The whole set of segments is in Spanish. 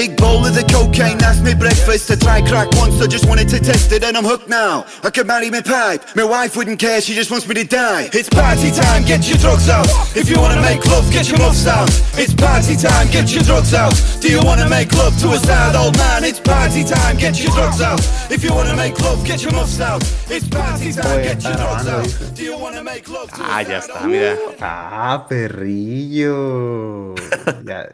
Big bowl of the cocaine, that's me breakfast. I tried crack once, I just wanted to test it, and I'm hooked now. I could marry my pipe. My wife wouldn't care, she just wants me to die. It's party time, get your drugs out. If you wanna make love, get your muffs out. It's party time, get your drugs out. Do you wanna make love to a sad old man? It's party time, get your drugs out. If you wanna make love, get your muffs out. It's party time, get your drugs out. Do you wanna make love to a Ah, ya sad está, old mira. Ah, perrillo. ya,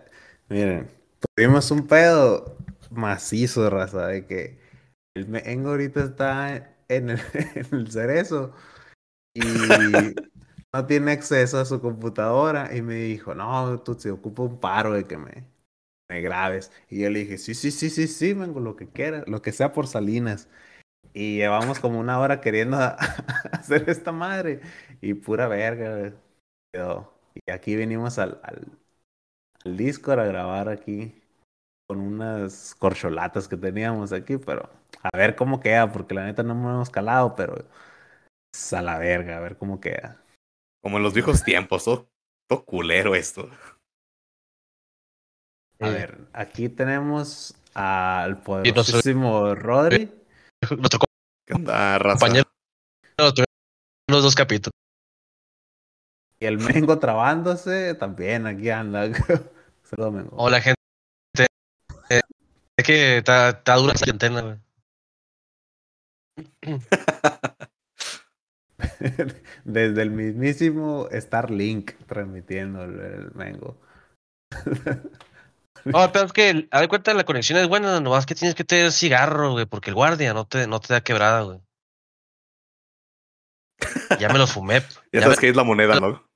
miren, tuvimos un pedo macizo, raza, de que el mengo ahorita está en el, en el cerezo y no tiene acceso a su computadora y me dijo, no, tú se ocupa un paro de que me, me grabes. Y yo le dije, sí, sí, sí, sí, sí, vengo, lo que quieras, lo que sea por Salinas. Y llevamos como una hora queriendo hacer esta madre y pura verga. quedó. Y aquí venimos al, al, al Discord a grabar aquí con unas corcholatas que teníamos aquí, pero a ver cómo queda, porque la neta no me hemos calado, pero es a la verga, a ver cómo queda. Como en los viejos tiempos, todo, todo culero esto. A Eh, ver, aquí tenemos al poderosísimo Rodri. Nuestro compañero los dos capítulos. Y el Mengo trabándose, también aquí anda. Saludos, Mengo. Hola, gente. Eh, es que está, está dura esa antena, güey. Desde el mismísimo Starlink transmitiendo el, el Mengo. No, pero es que, a ver cuenta, la conexión es buena, nomás que tienes que tener cigarro, güey, porque el guardia no te, no te da quebrada, güey. Ya me los fumé. Ya Ya, sabes me que es la moneda, ¿no?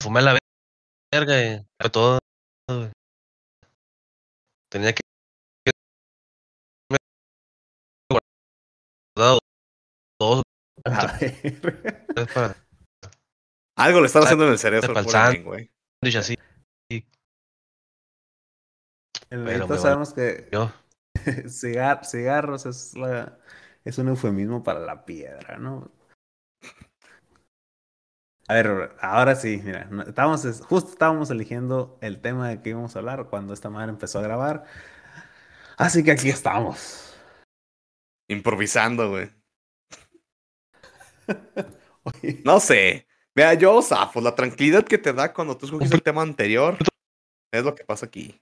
fumé a la verga y fue todo. güey. Tenía que. guardado dos para Algo le están haciendo en el cerebro. Güey. sándwich así. El Pero Menguito me sabemos que Yo. cigar- cigarros es, la, es un eufemismo para la piedra, ¿no? A ver, ahora sí, mira, estábamos, es- justo estábamos eligiendo el tema de que íbamos a hablar cuando esta madre empezó a grabar. Así que aquí estamos. Improvisando, güey. No sé. Mira, yo zafo. La tranquilidad que te da cuando tú escogiste el tema anterior es lo que pasa aquí.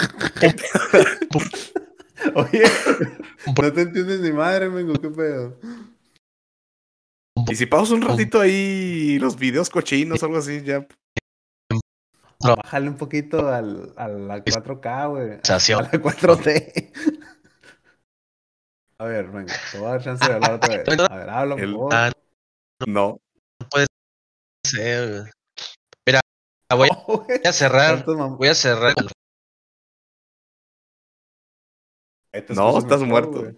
Oye, no te entiendes ni madre, Mengo, qué pedo. Y si pausas un ratito ahí los videos cochinos o algo así, ya. Bájale un poquito al, a la 4K, güey. A la 4T. A ver, venga, te voy a dar chance de hablar otra vez. A ver, habla, por favor. Ah, No. no sé, güey. Mira, voy Oh, a cerrar. Voy a cerrar. No, estás mejor, muerto.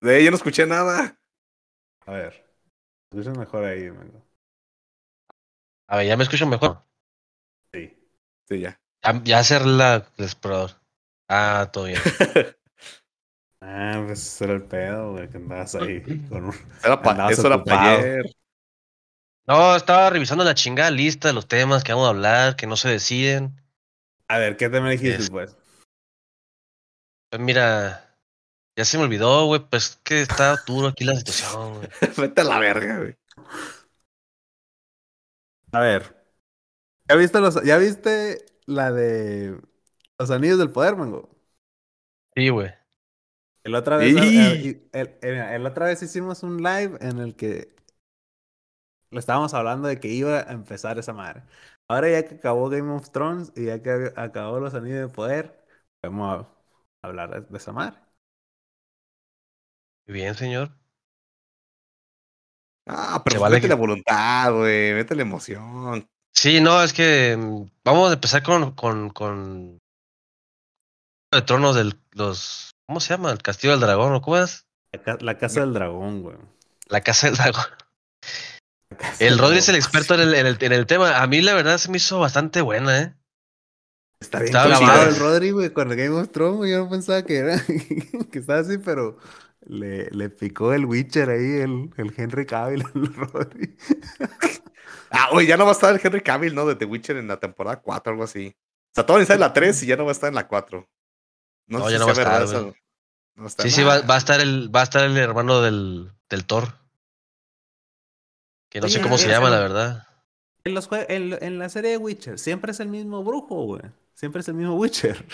De yo no escuché nada. A ver, escuchas mejor ahí, Mengo. A ver, ya me escucho mejor. Sí. Sí, ya. Ya, ya cerré la, el explorador. Ah, todo bien. Ah, pues ese era el pedo, güey, que andabas ahí con un... Era pa- eso era para ayer. No, estaba revisando la chingada lista de los temas que vamos a hablar, que no se deciden. A ver, ¿qué te me dijiste, Es- pues? Pues mira, ya se me olvidó, güey, pues que está duro aquí la situación, güey. Vete a la verga, güey. A ver. ¿Ya viste, los, ¿Ya viste la de los anillos del poder, Mango? Sí, güey. El otra vez, ¡Y! el, el- el- el otra vez hicimos un live en el que le estábamos hablando de que iba a empezar esa madre. Ahora ya que acabó Game of Thrones y ya que ab- acabó los anillos de poder, vamos a hablar de, esa madre. Muy bien, señor. Ah, pero pues vale mete que- la voluntad, güey. Mete la emoción. Sí, no, es que mm, vamos a empezar con, con, con de tronos del los ¿cómo se llama? El Castillo del Dragón, ¿o cómo es? La, ca- la casa del dragón, güey. La Casa del Dragón. Casa El Rodri es el experto en el, en, el, en el tema. A mí la verdad se me hizo bastante buena, ¿eh? Está bien Estaba clavado el Rodri, güey, con el Game of Thrones, güey. Yo no pensaba que era, que estaba así, pero Le, le picó el Witcher ahí, el, el Henry Cavill al Rodri. Ah, oye, ya no va a estar el Henry Cavill, ¿no? De The Witcher en la temporada 4, algo así. O sea, todavía está en la 3 y ya no va a estar en la 4. No, No, sé ya si no va a estar, verdad güey. Sí, sí, va, va a estar el, va a estar el hermano del, del Thor. Que no sé cómo se llama, la verdad. En, los en, en la serie de Witcher, siempre es el mismo brujo, güey. Siempre es el mismo Witcher.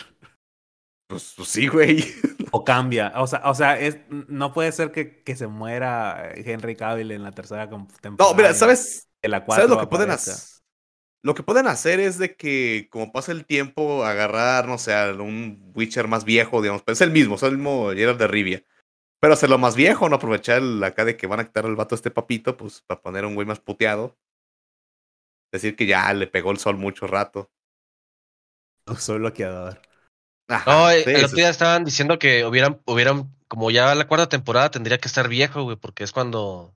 Pues, pues sí, güey. O cambia. O sea, o sea es, no puede ser que, que se muera Henry Cavill en la tercera temporada. No, mira, ¿sabes? en la ¿Sabes lo que pueden hacer? Lo que pueden hacer es de que, como pasa el tiempo, agarrar, no sé, a un Witcher más viejo, digamos. Pero es el mismo, es el mismo Geralt de Rivia. Pero hacerlo más viejo, no aprovechar el- acá de que van a quitar al vato a este papito, pues para poner un güey más puteado. Decir que ya le pegó el sol mucho rato. Soy bloqueador. Ajá, No, eh, sí, el otro día estaban diciendo que hubieran, hubieran, como ya la cuarta temporada tendría que estar viejo, güey, porque es cuando,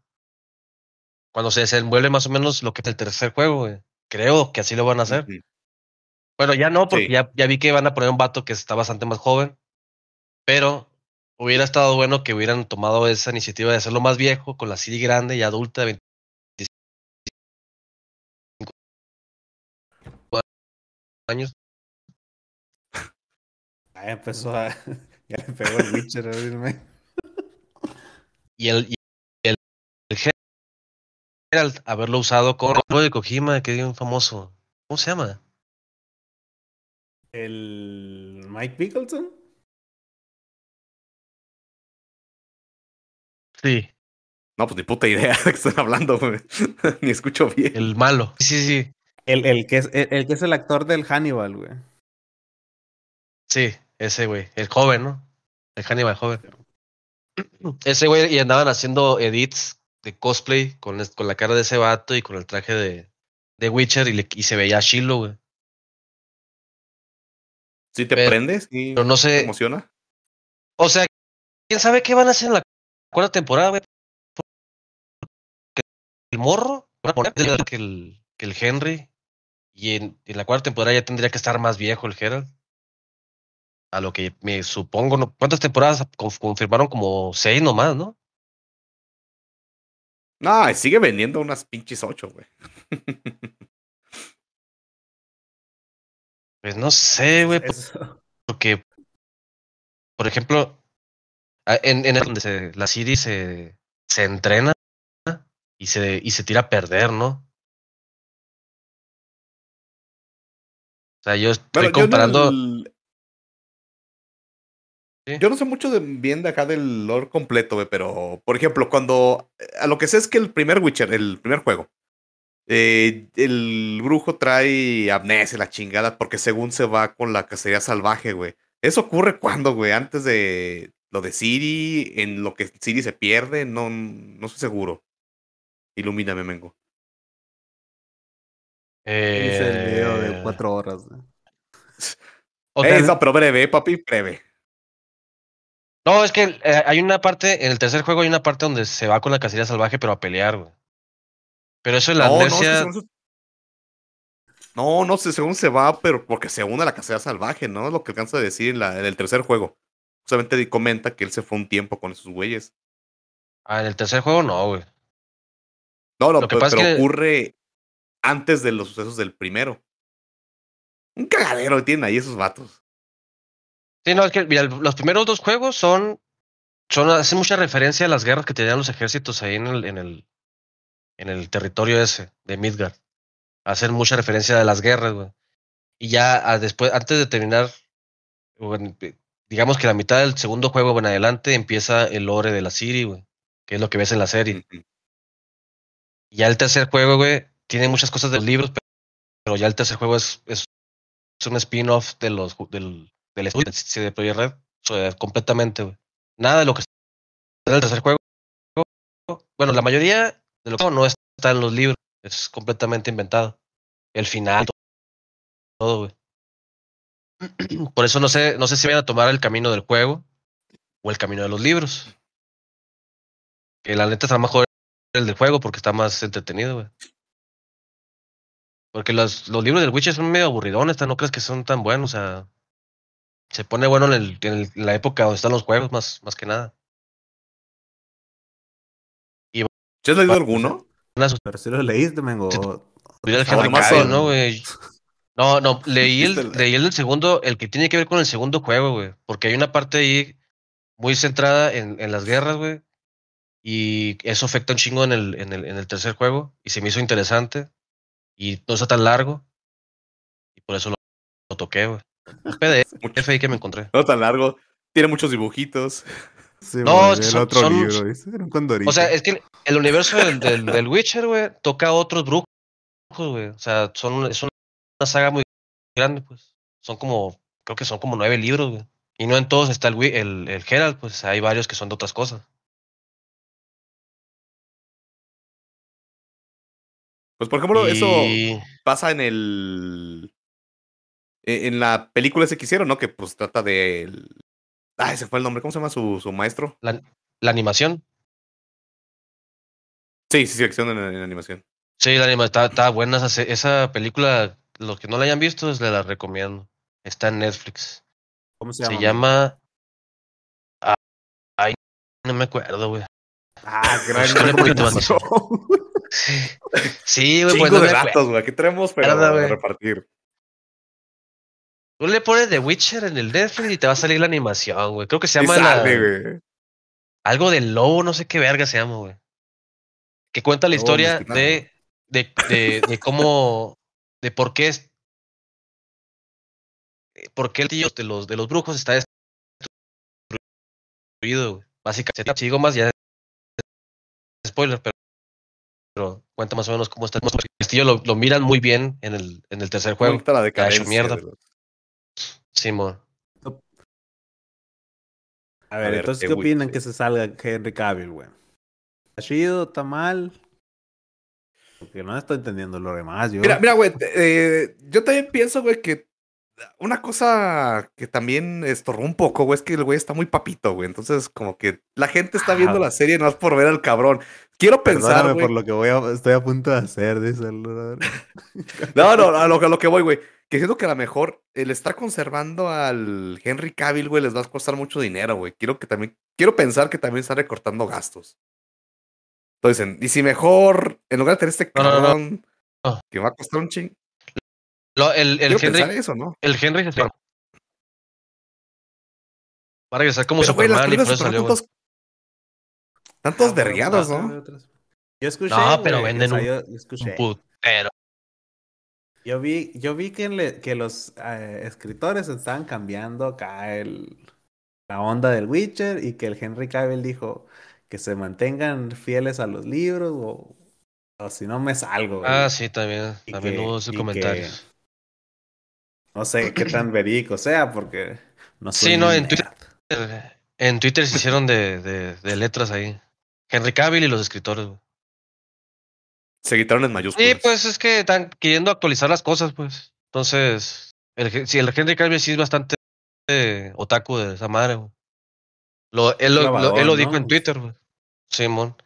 cuando se desenvuelve más o menos lo que es el tercer juego, güey. Creo que así lo van a hacer. Bueno, ya no, porque Sí. ya, ya vi que van a poner un vato que está bastante más joven. Pero hubiera estado bueno que hubieran tomado esa iniciativa de hacerlo más viejo, con la CD grande y adulta de 25 años. Empezó a. Ya le pegó el Witcher. a verme. Y el, y el, el Geralt haberlo usado con algo de Kojima, que es un famoso. ¿Cómo se llama? El Mike Pickleson. Sí. No, pues ni puta idea de qué están hablando, güey. ni escucho bien. El malo. Sí, sí, sí. El, el, que es, el, el que es el actor del Hannibal, güey. Sí, ese güey. El joven, ¿no? El Hannibal joven. Ese güey y andaban haciendo edits de cosplay con, con la cara de ese vato y con el traje de, de Witcher y, le- y se veía chilo, güey. ¿Sí te Pero- prendes? ¿Sí Pero no te sé. emociona? O sea, ¿quién sabe qué van a hacer en la cuarta temporada, güey? El morro que el, que el Henry. Y en, en la cuarta temporada ya tendría que estar más viejo el Geralt. A lo que me supongo, ¿no? ¿cuántas temporadas conf- confirmaron? Como seis nomás, ¿no? No, sigue vendiendo unas pinches ocho, güey. Pues no sé, güey, porque, por ejemplo, a- en, en el donde se, la serie se, se entrena y se, y se tira a perder, ¿no? O sea, yo estoy Bueno, yo no comparando. Sí. Yo no sé mucho de, bien de acá del lore completo, güey, pero, por ejemplo, cuando... A lo que sé es que el primer Witcher, el primer juego, eh, el brujo trae amnesia, la chingada, porque según se va con la cacería salvaje, güey. ¿Eso ocurre cuando, güey? Antes de lo de Siri, en lo que Siri se pierde, no, no estoy seguro. Ilumíname, Mengo. Hice el video eh, de cuatro horas. o Eh, sea, no, pero breve, papi, breve. No, es que eh, hay una parte, en el tercer juego hay una parte donde se va con la cacería salvaje, pero a pelear, güey. Pero eso de la No, no, es que según se- no, no sé, según se va, pero porque se une a la cacería salvaje, ¿no? Es lo que alcanza a decir en, la, en el tercer juego. Justamente comenta que él se fue un tiempo con esos güeyes. Ah, en el tercer juego no, güey. No, no, Lo que pero, pasa es pero que- ocurre antes de los sucesos del primero. Un cagadero tienen ahí esos vatos. Sí, no, es que mira, los primeros dos juegos son, son, hacen mucha referencia a las guerras que tenían los ejércitos ahí en el, en el, en el territorio ese de Midgard. Hacen mucha referencia a las guerras, güey. Y ya ah, después, antes de terminar, bueno, eh, digamos que la mitad del segundo juego en adelante empieza el lore de la Ciri, güey, que es lo que ves en la serie. Y ya el tercer juego, güey, tiene muchas cosas de los libros, pe- pero ya el tercer juego es, es, es un spin-off de los, del, del estudio de Project Red, o sea, completamente, güey. Nada de lo que está en el tercer juego. Bueno, la mayoría de lo que no está en los libros, es completamente inventado. El final, todo, güey. Por eso no sé, no sé si van a tomar el camino del juego o el camino de los libros. Que la neta está mejor el del juego porque está más entretenido, güey. Porque los, los libros del Witcher son medio aburridones, no crees que son tan buenos, o sea. Se pone bueno en, el, en, el- en la época donde están los juegos, más, más que nada. ¿Ya has leído alguno? Pero si lo leíste, mengo. El No, Henry Cavill, ¿no, güey? No, no, leí ¿Viste el, el- leí el del segundo, el que tiene que ver con el segundo juego, güey. Porque hay una parte ahí muy centrada en, en las guerras, güey. Y eso afecta un chingo en el, en, el, en el tercer juego. Y se me hizo interesante. Y no está tan largo. Y por eso lo, lo toqué, güey. Un PDF ahí que me encontré. No tan largo. Tiene muchos dibujitos. Sí, No, el son- otro son- libro. dice, Era un condorito. O sea, es que el universo del, del, del Witcher, güey, toca a otros brujos, güey. O sea, son, es una saga muy grande, pues. Son como, creo que son como nueve libros, güey. Y no en todos está el, el, el Geralt, pues hay varios que son de otras cosas. Pues por ejemplo, eso pasa en el. E- En la película ese que hicieron, ¿no? Que pues trata de. Ah, ese fue el nombre. ¿Cómo se llama su, su maestro? La, la animación. Sí, sí, sí, acción en, en animación. Sí, la animación está, está buena. Esa, se- esa película, los que no la hayan visto, les la recomiendo. Está en Netflix. ¿Cómo se Se llama? llama. Ah, Ay, no me acuerdo, güey. Ah, gran. Sí, güey, Chingo pues no de me datos, güey. Aquí tenemos, pero Nada, a güey. repartir. Tú le pones The Witcher en el Netflix y te va a salir la animación, güey. Creo que se llama la- algo del lobo, no sé qué verga se llama, güey. Que cuenta la historia de, de, de, de cómo, de por qué es, por qué el tío de los, de los brujos está destruido, güey. Básicamente, si digo más ya es spoiler, pero, pero cuenta más o menos cómo está. El castillo lo, lo miran muy bien en el, en el tercer juego. Cuenta la decadencia. mierda. de los- Simón. A ver, ver, entonces, ¿qué opinan que se salga Henry Cavill, güey? ¿Está chido? ¿Está mal? Porque no estoy entendiendo lo demás, yo. Mira, mira, güey. eh, yo también pienso, güey, que una cosa que también estorró un poco, güey, es que el güey está muy papito, güey. Entonces, como que la gente está viendo Ah. la serie no es por ver al cabrón. Quiero pensar, güey. por lo que voy a- estoy a punto de hacer, dice el. No, no, a lo, a lo que voy, güey. Que siento que a lo mejor el estar conservando al Henry Cavill, güey, les va a costar mucho dinero, güey. Quiero que también, quiero pensar que también está recortando gastos. Entonces, y si mejor, en lugar de tener este No, no, no, no. cabrón No. que va a costar un ching, Lo- el, el Henry, eso, ¿no? el Henry se va a regresar como Pero, güey, Superman y por películas eso salió, están güey. tantos, tantos Ah, vergueados, ¿no? Yo escuché. No, pero güey, venden un- yo escuché. Un putero. Yo vi, yo vi que, le- que los eh, escritores estaban cambiando acá el, la onda del Witcher y que el Henry Cavill dijo que se mantengan fieles a los libros o, o si no me salgo. güey. Ah, sí, también. Y También que- hubo sus comentarios. No sé qué tan verídico sea porque no soy Sí, no, en Twitter-. En Twitter se hicieron de, de, de letras ahí. Henry Cavill y los escritores, güey. Se quitaron en mayúsculas. Sí, pues es que están queriendo actualizar las cosas, pues. Entonces, el, sí, el Henry Cavill sí es bastante eh, otaku de esa madre, güey. Lo, él, lo, él lo dijo ¿no? en Twitter, güey. Simón.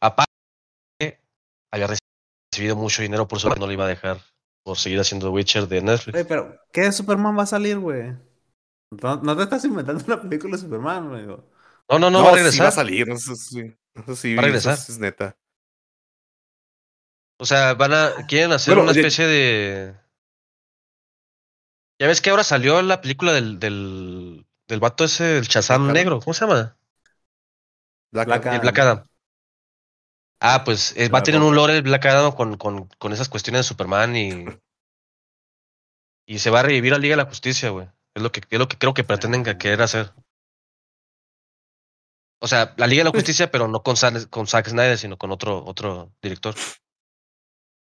Aparte, había recibido mucho dinero por su no le iba a dejar por seguir haciendo Witcher de Netflix. Oye, pero ¿qué de Superman va a salir, güey? No, no te estás inventando una película de Superman, güey. No, no, no, no, va a sí regresar. va a salir, eso sí. Eso sí, Va a regresar. eso es neta. O sea, van a quieren hacer Bueno, una especie de Ya ves que ahora salió la película del del del vato ese, el Adam. negro, ¿cómo se llama? Black Black Adam. El Black Adam. Ah, pues eh, va a tener un lore el Black Adam con, con, con esas cuestiones de Superman y y se va a revivir a Liga de la Justicia, güey. Es lo que es lo que creo que pretenden que- querer hacer. O sea, la Liga de la Justicia, pero no con, Zack- con Zack Snyder, sino con otro otro director.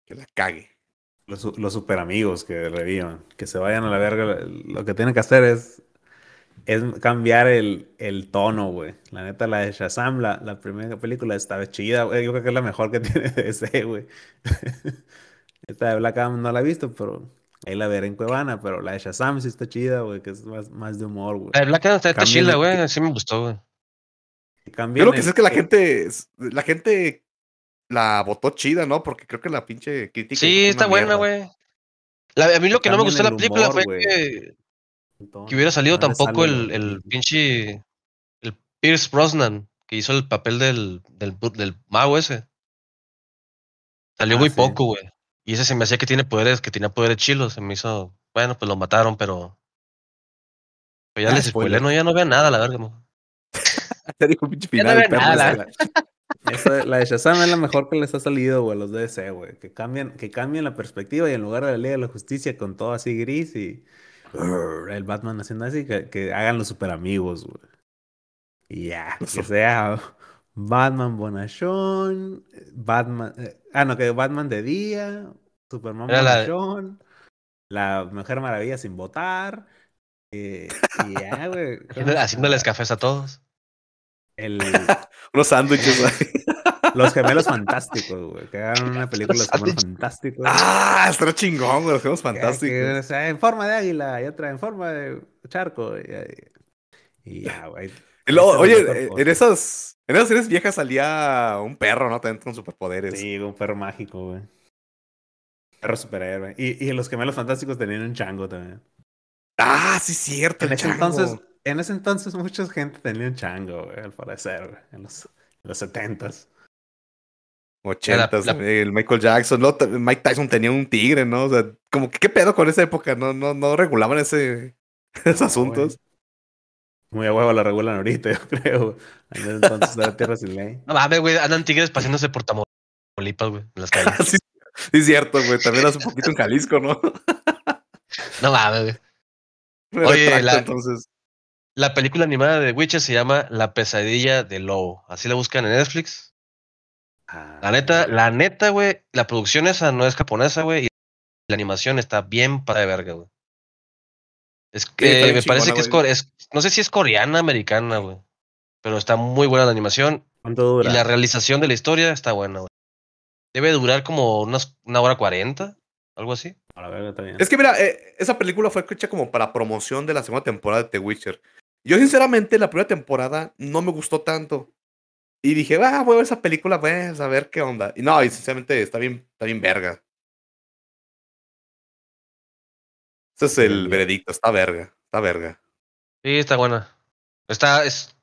Que la cague. Los, los super amigos que revivan, que se vayan a la verga. Lo que tienen que hacer es, es cambiar el, el tono, güey. La neta, la de Shazam, la, la primera película estaba chida, güey. Yo creo que es la mejor que tiene DC, güey. Esta de Black Adam no la he visto, pero ahí la veré en Cuevana. Pero la de Shazam sí está chida, güey, que es más, más de humor, güey. La de Black Adam está, está el- güey. Sí me gustó, güey. Yo lo que sé es que la gente, la gente la votó chida, ¿no? Porque creo que la pinche crítica. Sí, está buena, güey. La- A mí lo que no me gustó de la el película humor, fue que, hubiera salido No tampoco sale el, el pinche. El Pierce Brosnan que hizo el papel del, del, del mago ese. Salió Ah, muy sí. poco, güey. Y ese se me hacía que tiene poderes, que tenía poderes chilos. Se me hizo. Bueno, pues lo mataron, pero. Pero ya Ah, les spoilé, no, ya no veo nada, la verga. mo. Te dijo pinche no final. ve perro, esa. La de Shazam es la mejor que les ha salido, güey, a los DC, güey. Que cambien, que cambien la perspectiva y en lugar de la Liga de la Justicia con todo así gris y el Batman haciendo así, que, que hagan los super amigos, güey. Y ya, que sea Batman bonachón, Batman, eh, ah, no, que Batman de día, Superman Era la- bonachón, la Mujer Maravilla sin votar, eh, y ya, güey. Haciéndoles cafés a todos. El, Unos sándwiches. Los gemelos fantásticos, güey. Que hagan una película de los gemelos fantásticos. ah, estará chingón, güey. Los Que- fantásticos. que, o sea, en forma de águila y otra en forma de charco. Y, ya, güey. Oye, eh, en esas, en esas series viejas salía un perro, ¿no? También con superpoderes. Sí, un perro mágico, güey. Perro superhéroe. Y, y los gemelos fantásticos tenían un chango también. Ah, sí, cierto. En ese chango. entonces, en ese entonces mucha gente tenía un chango, güey, al parecer, güey. En los, en los 70s. Ochentas, La- la- el Michael Jackson, Mike Tyson tenía un tigre, ¿no? O sea, como que qué pedo con esa época, no, no, no regulaban ese, esos No, asuntos. Muy a huevo lo regulan ahorita, yo creo. En ese entonces era tierra sin ley. No mames, güey, andan tigres paseándose por Tamaulipas, güey, en las calles. sí, sí, cierto, güey. También hace un poquito en Jalisco, ¿no? No mames, güey. Oye, la- entonces. La película animada de Witcher se llama La pesadilla del lobo. Así la buscan en Netflix. Ah, La neta, la neta, güey, la producción esa no es japonesa, güey, y la animación está bien para de verga, güey. Es que me parece chingona, que es, es- no sé si es coreana, americana, güey. Pero está muy buena la animación ¿Cuánto dura? y la realización de la historia está buena, güey. Debe durar como unas, una hora cuarenta, algo así. A la verga, está bien. Es que mira, eh, esa película fue hecha como para promoción de la segunda temporada de The Witcher. Yo, sinceramente, la primera temporada no me gustó tanto. Y dije, ah, voy a ver esa película, pues, a ver qué onda. Y no, y sinceramente está bien, está bien verga. Ese es el veredicto, está verga, está verga. Sí, está buena. Está, es,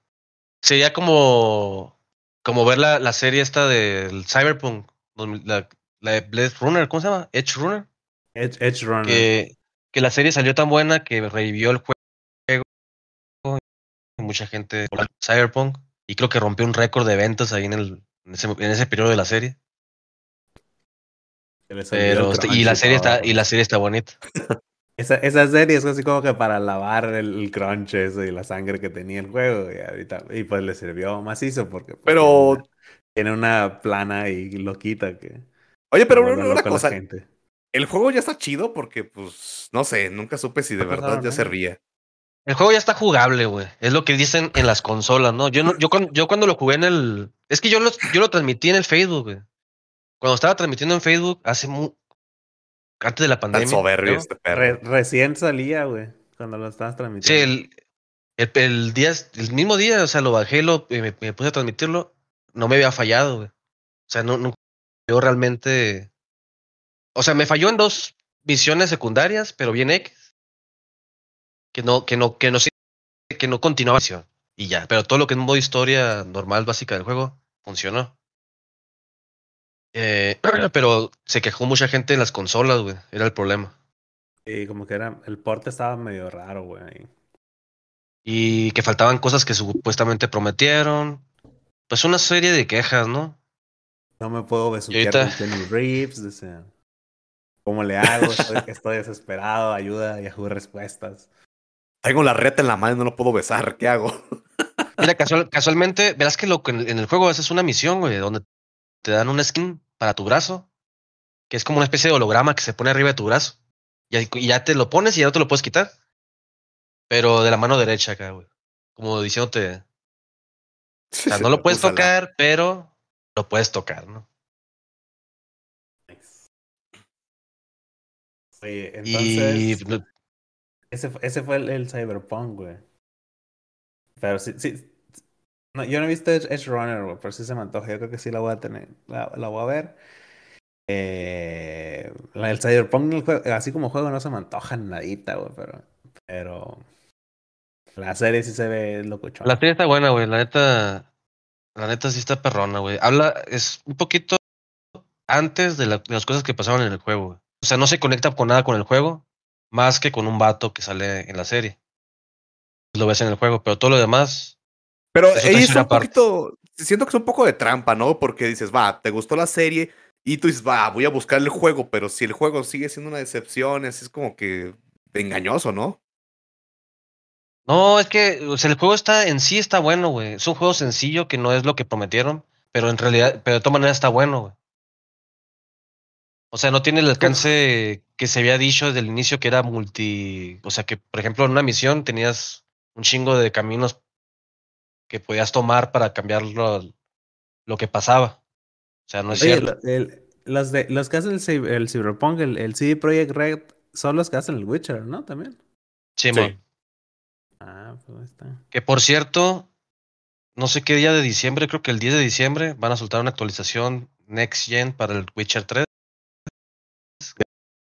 sería como, como ver la, la serie esta del Cyberpunk, 2000 la, la de Blade Runner, ¿cómo se llama? Edge Runner. Edge, Edge Runner. que, que la serie salió tan buena que revivió el juego mucha gente Cyberpunk y creo que rompió un récord de ventas ahí en el en ese, en ese periodo de la serie pero y la serie está y la serie está bonita Esa, esa serie es así como que para lavar el, el crunch ese y la sangre que tenía el juego. Y, ahorita, y pues le sirvió macizo porque pues, Pero- tiene, una, plana y loquita que Oye, pero una, una cosa, gente. el juego ya está chido porque, pues, no sé, nunca supe si de verdad ya servía. El juego ya está jugable güey es lo que dicen en las consolas no yo no yo cuando, yo cuando lo jugué en el es que yo lo yo lo transmití en el Facebook güey cuando estaba transmitiendo en Facebook hace mu- antes de la Tan pandemia soberbio creo. este perro. Re- recién salía, güey, cuando lo estabas Sí, transmitiendo. el, el, el día, el mismo día, o sea, lo bajé, lo, y me, me puse a transmitirlo, no me había fallado, güey. O sea, no, no, yo realmente, o sea, me falló en dos misiones secundarias, pero bien X, que no, que no, que no, que no continuaba y ya, pero todo lo que es modo historia normal, básica del juego, funcionó. Eh, pero se quejó mucha gente en las consolas, güey, era el problema. Y como que era, el porte estaba medio raro, güey. y que faltaban cosas que supuestamente prometieron. Pues una serie de quejas, ¿no? No me puedo besuquear ahorita- con Kenny Reeves, dice. ¿Cómo le hago? Estoy, estoy desesperado, ayuda, Yahoo Respuestas. Tengo la reta en la mano y no lo puedo besar, ¿qué hago? Mira, casual- casualmente, verás que lo que en en el juego haces una misión, güey, donde te dan una skin para tu brazo, que es como una especie de holograma que se pone arriba de tu brazo. Y, y ya te lo pones y ya no te lo puedes quitar. Pero de la mano derecha acá, güey. Como diciéndote, o sea, no lo puedes Úsala. tocar, pero lo puedes tocar, ¿no? Oye, Y entonces, ese, ese fue el, el Cyberpunk, güey. Pero sí, sí. No, yo no he visto Edge, Runner, güey, pero sí se me antoja. Yo creo que sí la voy a tener, la, la voy a ver. Eh, Cyberpunk, el juego- así como juego, no se me antoja nadita, güey, pero, pero la serie sí se ve locochona. La serie está buena, güey. La neta. La neta sí está perrona, güey. Habla, es un poquito antes de, de las cosas que pasaron en el juego. güey. O sea, no se conecta con nada con el juego, más que con un vato que sale en la serie. Lo ves en el juego, pero todo lo demás, Pero ahí es un poquito. Siento que es un poco de trampa, ¿no? Porque dices, va, te gustó la serie y tú dices, va, voy a buscar el juego, pero si el juego sigue siendo una decepción, es, es como que engañoso, ¿no? No, es que o sea, el juego está en sí está bueno, güey. Es un juego sencillo que no es lo que prometieron, pero en realidad, pero de todas maneras está bueno, güey. O sea, no tiene el alcance que se había dicho desde el inicio que era multi, o sea, que por ejemplo en una misión tenías un chingo de caminos que podías tomar para cambiar lo, lo que pasaba. O sea, no es Oye, cierto. el- los, de, los que hacen el, el Cyberpunk, el, el CD Projekt Red, son los que hacen el Witcher, ¿no? También. Simón. sí. Ah, pues ahí está. Que por cierto, no sé qué día de diciembre, creo que el 10 de diciembre van a soltar una actualización Next Gen para el Witcher 3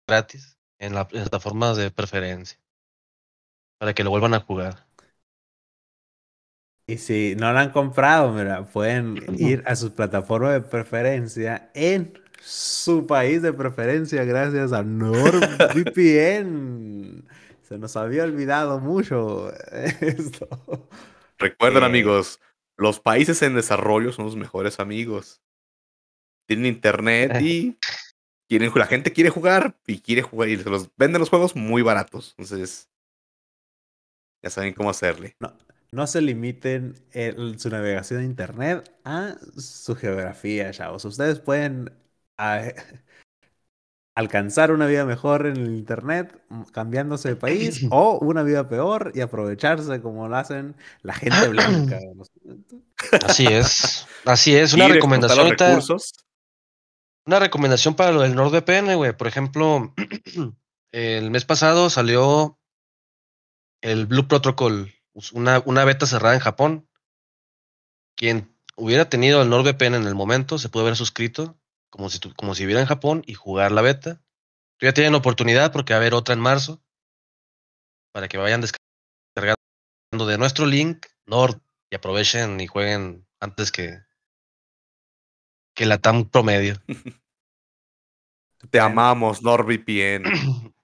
gratis en la plataforma de preferencia para que lo vuelvan a jugar. Y si no lo han comprado, mira, pueden ir a su plataforma de preferencia en su país de preferencia gracias a NordVPN. Se nos había olvidado mucho esto. Recuerden, Eh. amigos, los países en desarrollo son los mejores amigos. Tienen internet Eh. y quieren, la gente quiere jugar y quiere jugar y se los venden los juegos muy baratos. Entonces, ya saben cómo hacerle. No se limiten el- su navegación de internet a su geografía, chavos. Ustedes pueden alcanzar una vida mejor en el internet mm, cambiándose de país o una vida peor y aprovecharse como lo hacen la gente blanca. Así es. Así es. Una recomendación los recursos. Una recomendación para lo del NordVPN, güey. Por ejemplo, el mes pasado salió el Blue Protocol, una, una beta cerrada en Japón. Quien hubiera tenido el NordVPN en el momento se puede haber suscrito como si, como si viviera en Japón y jugar la beta. Ya tienen oportunidad porque va a haber otra en marzo para que vayan descargando de nuestro link Nord y aprovechen y jueguen antes que, que la TAM promedio. Te amamos, NordVPN.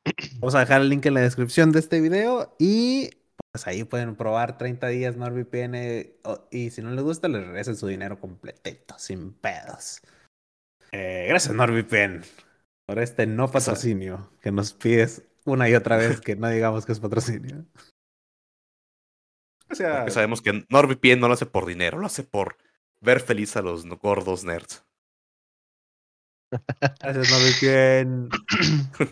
Vamos a dejar el link en la descripción de este video y pues ahí pueden probar 30 días NordVPN o- y si no les gusta les regresen su dinero completito, sin pedos. Eh, gracias NordVPN por este no patrocinio que nos pides una y otra vez que no digamos que es patrocinio. O sea, Porque sabemos que NordVPN no lo hace por dinero, lo hace por ver feliz a los gordos nerds. gracias NordVPN.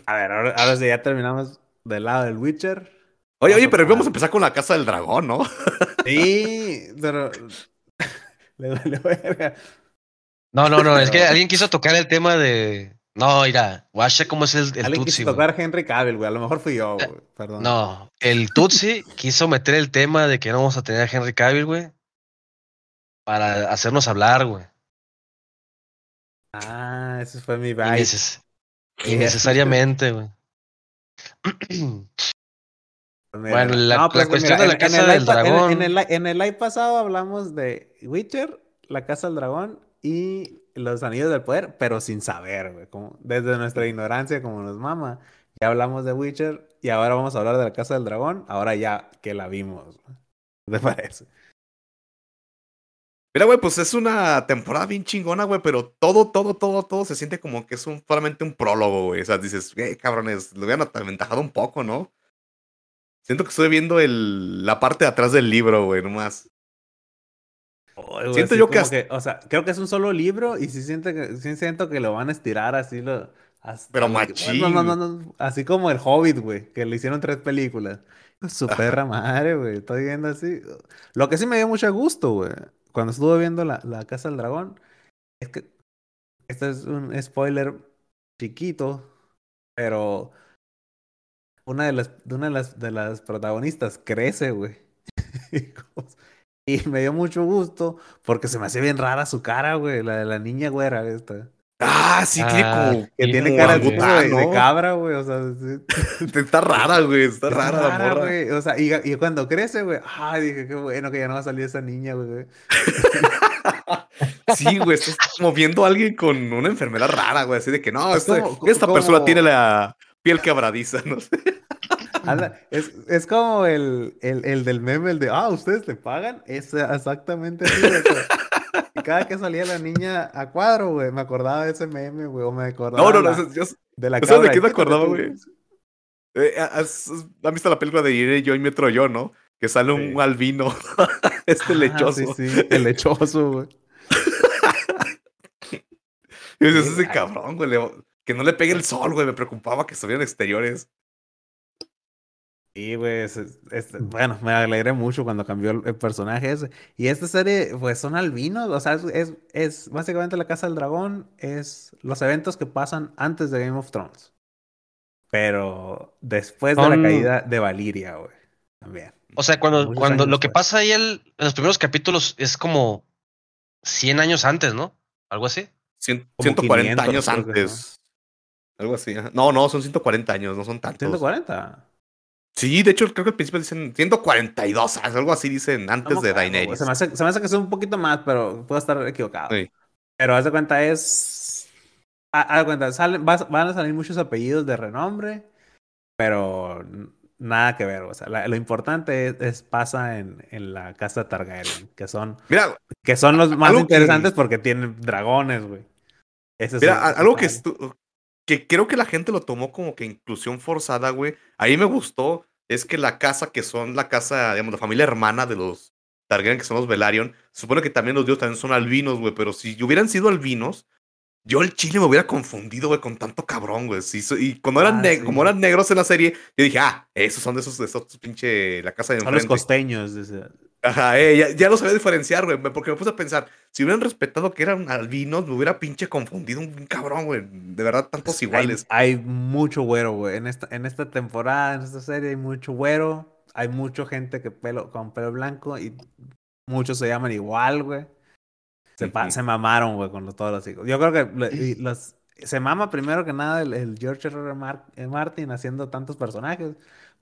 A ver, ahora, ahora sí ya terminamos del lado del Witcher. Oye, oye, pero vamos a empezar con la Casa del Dragón, ¿no? Sí, pero le duele verga. No, no, no, es que alguien quiso tocar el tema de. No, mira, guacha cómo es el, el Alguien Tutsi. quiso tocar a Henry Cavill, güey. A lo mejor fui yo, güey. Perdón. No, el Tutsi quiso meter el tema de que no vamos a tener a Henry Cavill, güey, para hacernos hablar, güey. Ah, ese fue mi vibe. Inneces- innecesariamente, güey. Bueno, la- la pues cuestión de la en- Casa el del pa- en- Dragón. En, el, en el live pasado hablamos de Witcher, la Casa del Dragón y los Anillos del Poder, pero sin saber, güey. Como, desde nuestra ignorancia, como nos mama. Ya hablamos de Witcher y ahora vamos a hablar de la Casa del Dragón. Ahora ya que la vimos. güey. ¿Qué te parece? Mira, güey, pues es una temporada bien chingona, güey, pero todo, todo, todo, todo se siente como que es un, solamente un prólogo, güey. O sea, dices, eh, cabrones, lo hubieran aventajado un poco, ¿no? Siento que estoy viendo el, la parte de atrás del libro, güey, nomás. Güey, Siento yo que O sea, creo que es un solo libro y sí siento que, sí siento que lo van a estirar así. Lo, hasta Pero machín. No, no, no, no, Así como el Hobbit, güey, que le hicieron tres películas. Su perra madre, güey. Estoy viendo así. Lo que sí me dio mucho gusto, güey, cuando estuve viendo la, la Casa del Dragón, es que este es un spoiler chiquito, pero una de las, una de las, de las protagonistas crece, güey. Y me dio mucho gusto porque se me hacía bien rara su cara, güey, la de la niña güera esta. Ah, sí, tiene Ah, como. Que tiene cara de, cabra, güey, o sea, sí. Está rara, güey, está Está rara la rara, morra. güey. O sea, y, y cuando crece, güey, ay, dije, qué bueno que ya no va a salir esa niña, güey. Sí, güey, estás como viendo a alguien con una enfermedad rara, güey, así de que no, Es este- esta persona tiene la piel quebradiza, no sé. Anda, es, es como el, el, el del meme, el de, ah, ¿ustedes le pagan? Es exactamente así, güey. Cada que salía la niña a cuadro, güey, me acordaba de ese meme, güey, o me acordaba No, no, no, la- yo- de la ¿sabes de cabra. qué me "Quítate acordaba, tú". güey? eh, ¿has, has visto la película de Irene yo y Metro Yo, no? Que sale un albino, este Ah, lechoso. Sí, sí, el lechoso, güey. Y dices, ese cabrón, güey, que no le pegue el sol, güey, me preocupaba que estuvieran exteriores. Sí, güey, es- es- bueno, me alegré mucho cuando cambió el, el personaje ese. Y esta serie, pues son albinos, o sea, es, es, es básicamente la Casa del Dragón, es los eventos que pasan antes de Game of Thrones. Pero después de la caída de Valiria, güey. También. O sea, cuando, Muchos cuando lo que pasa ahí el- en los primeros capítulos es como 100 años antes, ¿no? Algo así. Cien- Como 140 500, años creo antes. Algo así. No, no, son 140 años, no son tantos. 140. Sí, de hecho, creo que al principio dicen 142, ¿sabes? algo así dicen antes de. Daenerys. Se me, hace, se me hace que es un poquito más, pero puedo estar equivocado. Sí. Pero haz de cuenta, es. ha- Haz de cuenta, salen, vas- van a salir muchos apellidos de renombre, pero nada que ver. O sea, la- lo importante es, es- pasa en, en la casa Targaryen, que son, Mira, que son los más que- interesantes porque tienen dragones, güey. Es mira, a- algo que, estu- que creo que la gente lo tomó como que inclusión forzada, güey. Ahí me gustó. Es que la casa que son la casa, digamos, la familia hermana de los Targaryen, que son los Velaryon, supone que también los dioses también son albinos, güey. Pero si hubieran sido albinos, yo el chile me hubiera confundido, güey, con tanto cabrón, güey. Y cuando eran, Ah, sí. como eran negros en la serie, yo dije, ah, esos son de esos, de esos pinche, la casa de Son los costeños. Ajá, eh, ya, ya lo sabía diferenciar, güey, porque me puse a pensar, si hubieran respetado que eran albinos, me hubiera pinche confundido un cabrón, güey. De verdad, tantos iguales. Hay, hay mucho güero, güey. En esta, en esta temporada, en esta serie, hay mucho güero. Hay mucha gente que pelo, con pelo blanco y muchos se llaman igual, güey. Se, mamaron, güey, con los- todos los hijos. Yo creo que los, se mama primero que nada el, el George R. R. Mar- eh, Martin haciendo tantos personajes,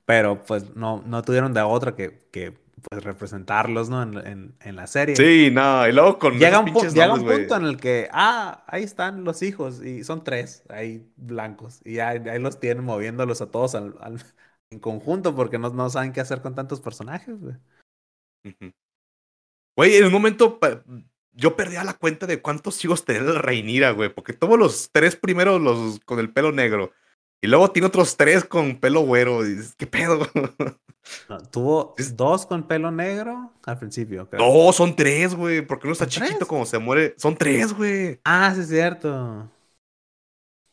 pero pues no, no tuvieron de otra que, que pues representarlos, ¿no? En, en, en la serie Sí, no, y luego con llega un, pu- llega un punto en el que, ah, ahí están los hijos, y son tres, ahí blancos, y ahí, ahí los tienen moviéndolos a todos al- al- en conjunto porque no, no saben qué hacer con tantos personajes, güey. Güey, en un momento yo perdía la cuenta de cuántos hijos tenía la Reinira, güey, porque tuvo los tres primeros los con el pelo negro. Y luego tiene otros tres con pelo güero. Y dices, ¿Qué pedo? No, tuvo Es- dos con pelo negro al principio, creo. No, son tres, güey. Porque uno está ¿Son chiquito tres? como se muere. Son tres, güey. Ah, sí es cierto.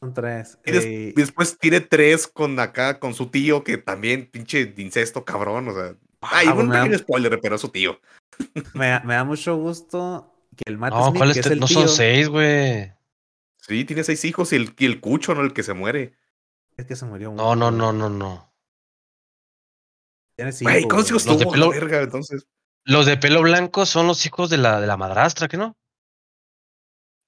Son tres. Y, des- Eh, y después tiene tres con acá, con su tío, que también pinche incesto, cabrón. O sea. Ah, un pequeño spoiler, pero es su tío. me da mucho gusto que el Matt No, Smith, ¿cuál que es? es el No tío, son seis, güey. Sí, tiene seis hijos y el, y el cucho, ¿no? El que se muere. es que se murió No, uno, no, güey. no, no, no. Tiene cinco, Güey, ¿cuántos güey. hijos Los de pelo- verga, entonces? Los de pelo blanco son los hijos de la, de la madrastra, ¿qué no?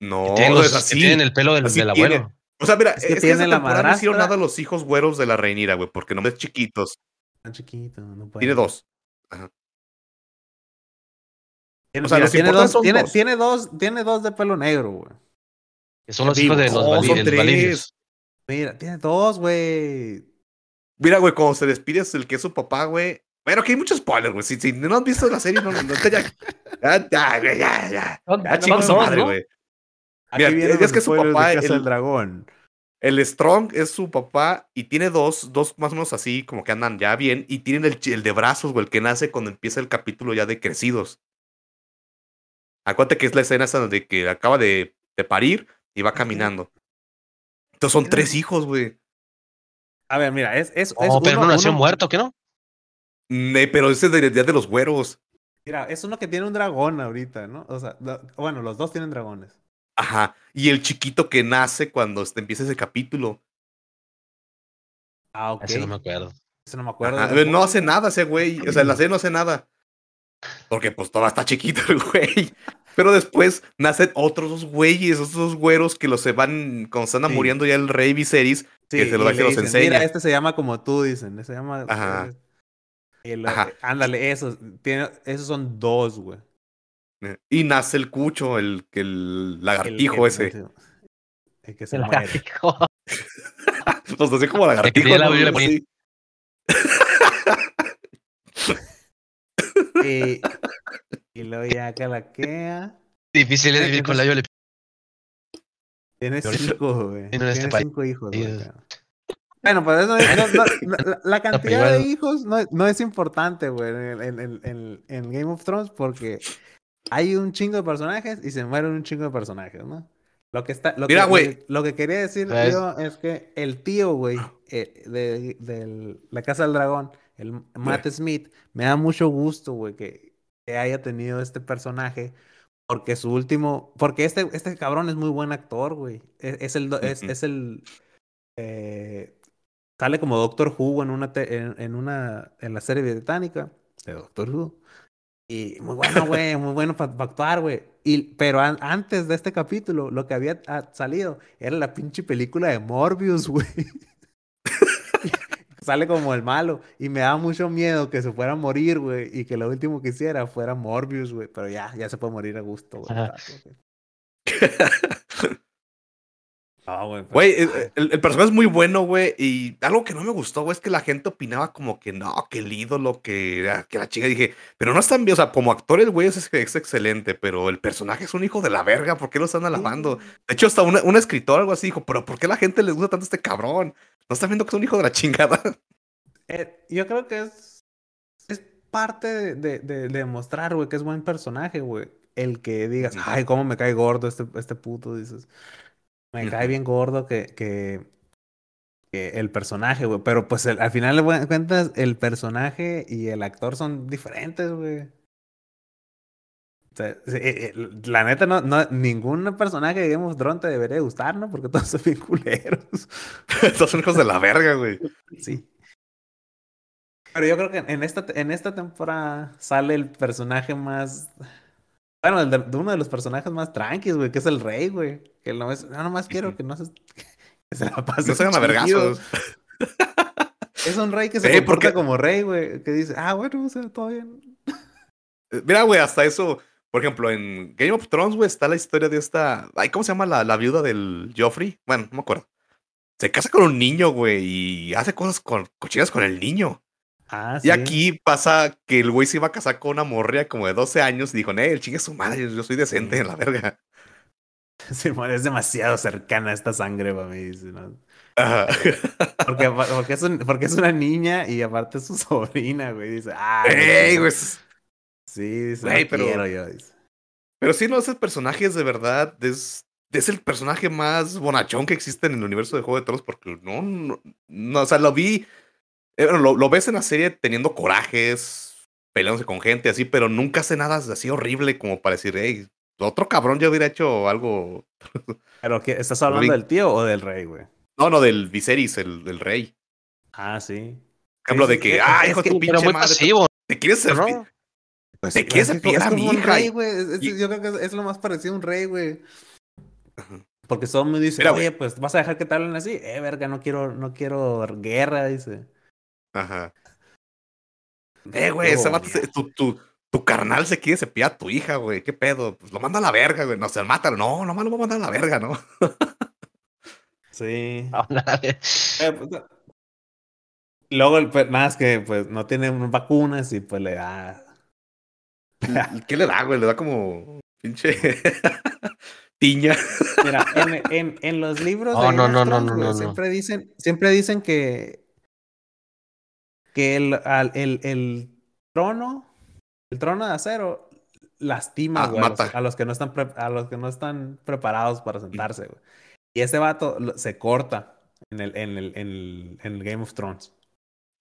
No, Que tienen, no los- es que así. tienen el pelo del, así del tiene. abuelo. O sea, mira, Es es que que, tiene esa la temporada no hicieron madrastra. nada a los hijos güeros de la Reinira, güey, porque no es chiquitos. Tan chiquito, no puede. Tiene dos. Tiene, O sea, mira, los tiene dos, son tiene, dos. tiene dos, tiene dos de pelo negro, güey. Que son los hijos de los, no, vali- son de los tres. valirios. Mira, tiene dos, güey. Mira, güey, cuando se despide es el que es su papá, güey. Bueno, que hay muchos spoilers, güey. Si, si no has visto la serie, no, no, te ya. Ya, ya, güey, ya, ya. Ya chingó su madre, güey. Mira, es que su papá, Casa el- Dragón. El Strong es su papá y tiene dos, dos más o menos así, como que andan ya bien. Y tienen el, el de brazos, güey, el que nace cuando empieza el capítulo ya de crecidos. Acuérdate que es la escena esa de que acaba de, de parir y va caminando. Entonces son tres hijos, güey. A ver, mira, es, es, es No, pero uno- no nació uno- muerto, ¿qué no? Ne, pero ese es de, de, de los güeros. Mira, es uno que tiene un dragón ahorita, ¿no? O sea, lo- bueno, los dos tienen dragones. Ajá. Y el chiquito que nace cuando este- empieza ese capítulo. Ah, ok. Ese no me acuerdo. Ese no me acuerdo. Ajá, No hace nada ese güey. O sea, la serie no hace nada. Porque pues todavía está chiquito el güey. Pero después nacen otros dos güeyes, otros dos güeros que los se van, cuando están Sí. muriendo ya el rey Viserys, Sí, que se lo y va y se le los dicen, enseña. Mira, este se llama como tú, dicen. Se llama. Ajá. Y lo- Ajá. Ándale, esos. Tiene, esos son dos, güey. Eh, Y nace el cucho, el, que el lagartijo el- ese. el- el que se El muere. lagartijo. Pues así como lagartijo. Y, y luego ya calaquea. Difícil es vivir con la Biblia. Tiene Ahorita- cinco, güey. en Tiene este país. cinco hijos, güey. Bueno, pues eso no- no- no- la, la cantidad de hijos no, no es importante, güey, en, en- en- en- Game of Thrones porque hay un chingo de personajes y se mueren un chingo de personajes, ¿no? Lo que está, lo Mira, que, güey. lo que- quería decir yo es que el tío, güey, eh, de, del- la Casa del Dragón, el Matt Smith, me da mucho gusto, güey, que, que haya tenido este personaje. Porque su último. Porque este, este cabrón es muy buen actor, güey. Es, es el. Es, es el. eh, sale como Doctor Who en una, te- en, en una. En la serie británica de Doctor Who. Y muy bueno, güey. Muy bueno para actuar, güey. Y, pero an- antes de este capítulo, lo que había ah, salido era la pinche película de Morbius, güey. Sale como el malo. Y me da mucho miedo que se fuera a morir, güey. Y que lo último que hiciera fuera Morbius, güey. Pero ya, ya se puede morir a gusto, güey. No, güey. pero- Güey, el, el- el personaje es muy bueno, güey. Y algo que no me gustó, güey, es que la gente opinaba como que no, que el ídolo, que, que la chica. Dije, pero no están bien. O sea, como actor, el güey es, es excelente, pero el personaje es un hijo de la verga. ¿Por qué lo están alabando? De hecho, hasta una- un escritor algo así dijo, pero ¿por qué la gente les gusta tanto este cabrón? ¿No están viendo que es un hijo de la chingada? Eh, yo creo que es, es parte de, de, de- güey, que es buen personaje, güey. El que digas, ay, cómo me cae gordo este, este puto, dices. Me cae bien gordo que, que, que el personaje, güey. Pero pues el- al final de cuentas, el personaje y el actor son diferentes, güey. O sea, sí, eh, eh, la neta, no, no, ningún personaje de Game of Thrones te debería gustar, ¿no? Porque todos son bien culeros. Estos son hijos de la verga, güey. Sí. Pero yo creo que en esta, en esta temporada sale el personaje más. Bueno, el de, de uno de los personajes más tranquis, güey, que es el rey, güey. Que no es. No, nomás quiero que no se. Que se la pase. No se hagan a chido. vergazos. Es un rey que se Sí, comporta porque- como rey, güey. Que dice, ah, bueno, o sea, todo bien. Eh, Mira, güey, hasta eso. Por ejemplo, en Game of Thrones, güey, está la historia de esta. Ay, ¿cómo se llama la, la viuda del Joffrey? Bueno, no me acuerdo. Se casa con un niño, güey, y hace cosas con cochinas con el niño. Ah, Y aquí pasa que el güey se iba a casar con una morria como de 12 años y dijo, eh, el chingue su madre, yo soy decente en la verga. Sí, es demasiado cercana esta sangre para mí. dice, ¿no? Ajá. Porque, porque, es un- porque es una niña y aparte es su sobrina, güey. Dice, ah, Ey, güey. Sí, dice, "No pero- quiero yo", dice. Pero sí, no, ese personaje es de verdad, es, es el personaje más bonachón que existe en el universo de Juego de Tronos, porque no, no, no, o sea, lo vi, eh, lo, lo ves en la serie teniendo corajes, peleándose con gente así, pero nunca hace nada así horrible como para decir, hey, otro cabrón ya hubiera hecho algo. ¿Pero qué? ¿Estás hablando del tío o del rey, güey? No, no, del Viserys, el, del rey. Ah, sí. Ejemplo Sí, de que, ah, hijo de Pero pinche muy madre, pasivo, te quieres ser. Pues ¿De sí, qué es es como un rey, güey. Es- es- Y- Yo creo que es, lo más parecido a un rey, güey. Porque todo mundo dice, Mira, oye, pues vas a dejar que te hablen así. Eh, verga, no quiero, no quiero guerra, dice. Ajá. Eh, güey, ese vato, se- tu, tu, tu carnal se quiere cepillar a tu hija, güey. ¿Qué pedo? Pues lo manda a la verga, güey. No, se mátalo. No, nomás lo va a mandar a la verga, ¿no? Sí. Eh, pues. Luego, el- pues, más que pues no tienen vacunas y pues le da. ¿Qué le da, güey? Le da como pinche piña. Mira, en, en, en los libros No, de no, no, no, no, no. siempre dicen, siempre dicen que que el, al- el, el trono, el trono de acero lastima, Ah, güey, a los- mata. a los que no están pre- a los que no están preparados para sentarse, güey. Y ese vato se corta en el, en el, en el, en el Game of Thrones.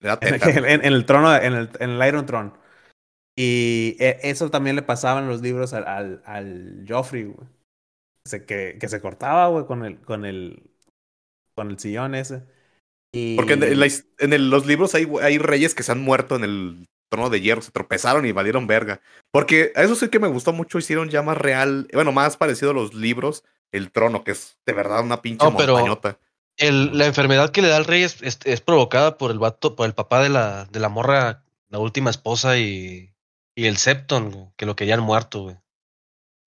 En, el- en- trono, en el, en el Iron Throne. Y eh, eso también le pasaba en los libros al, al, al Joffrey, güey. Se, que, que se cortaba, güey, con el, con el, con el sillón ese. Y... Porque en, en la en el- los libros hay, hay reyes que se han muerto en el trono de hierro, se tropezaron y valieron verga. Porque a eso sí que me gustó mucho, hicieron ya más real, bueno, más parecido a los libros, el trono, que es de verdad una pinche No, pero- montañota. El- la enfermedad que le da al rey es, es- es provocada por el vato, por el papá de la, de la morra, la última esposa y, y el Septon, güey, que lo querían muerto, güey.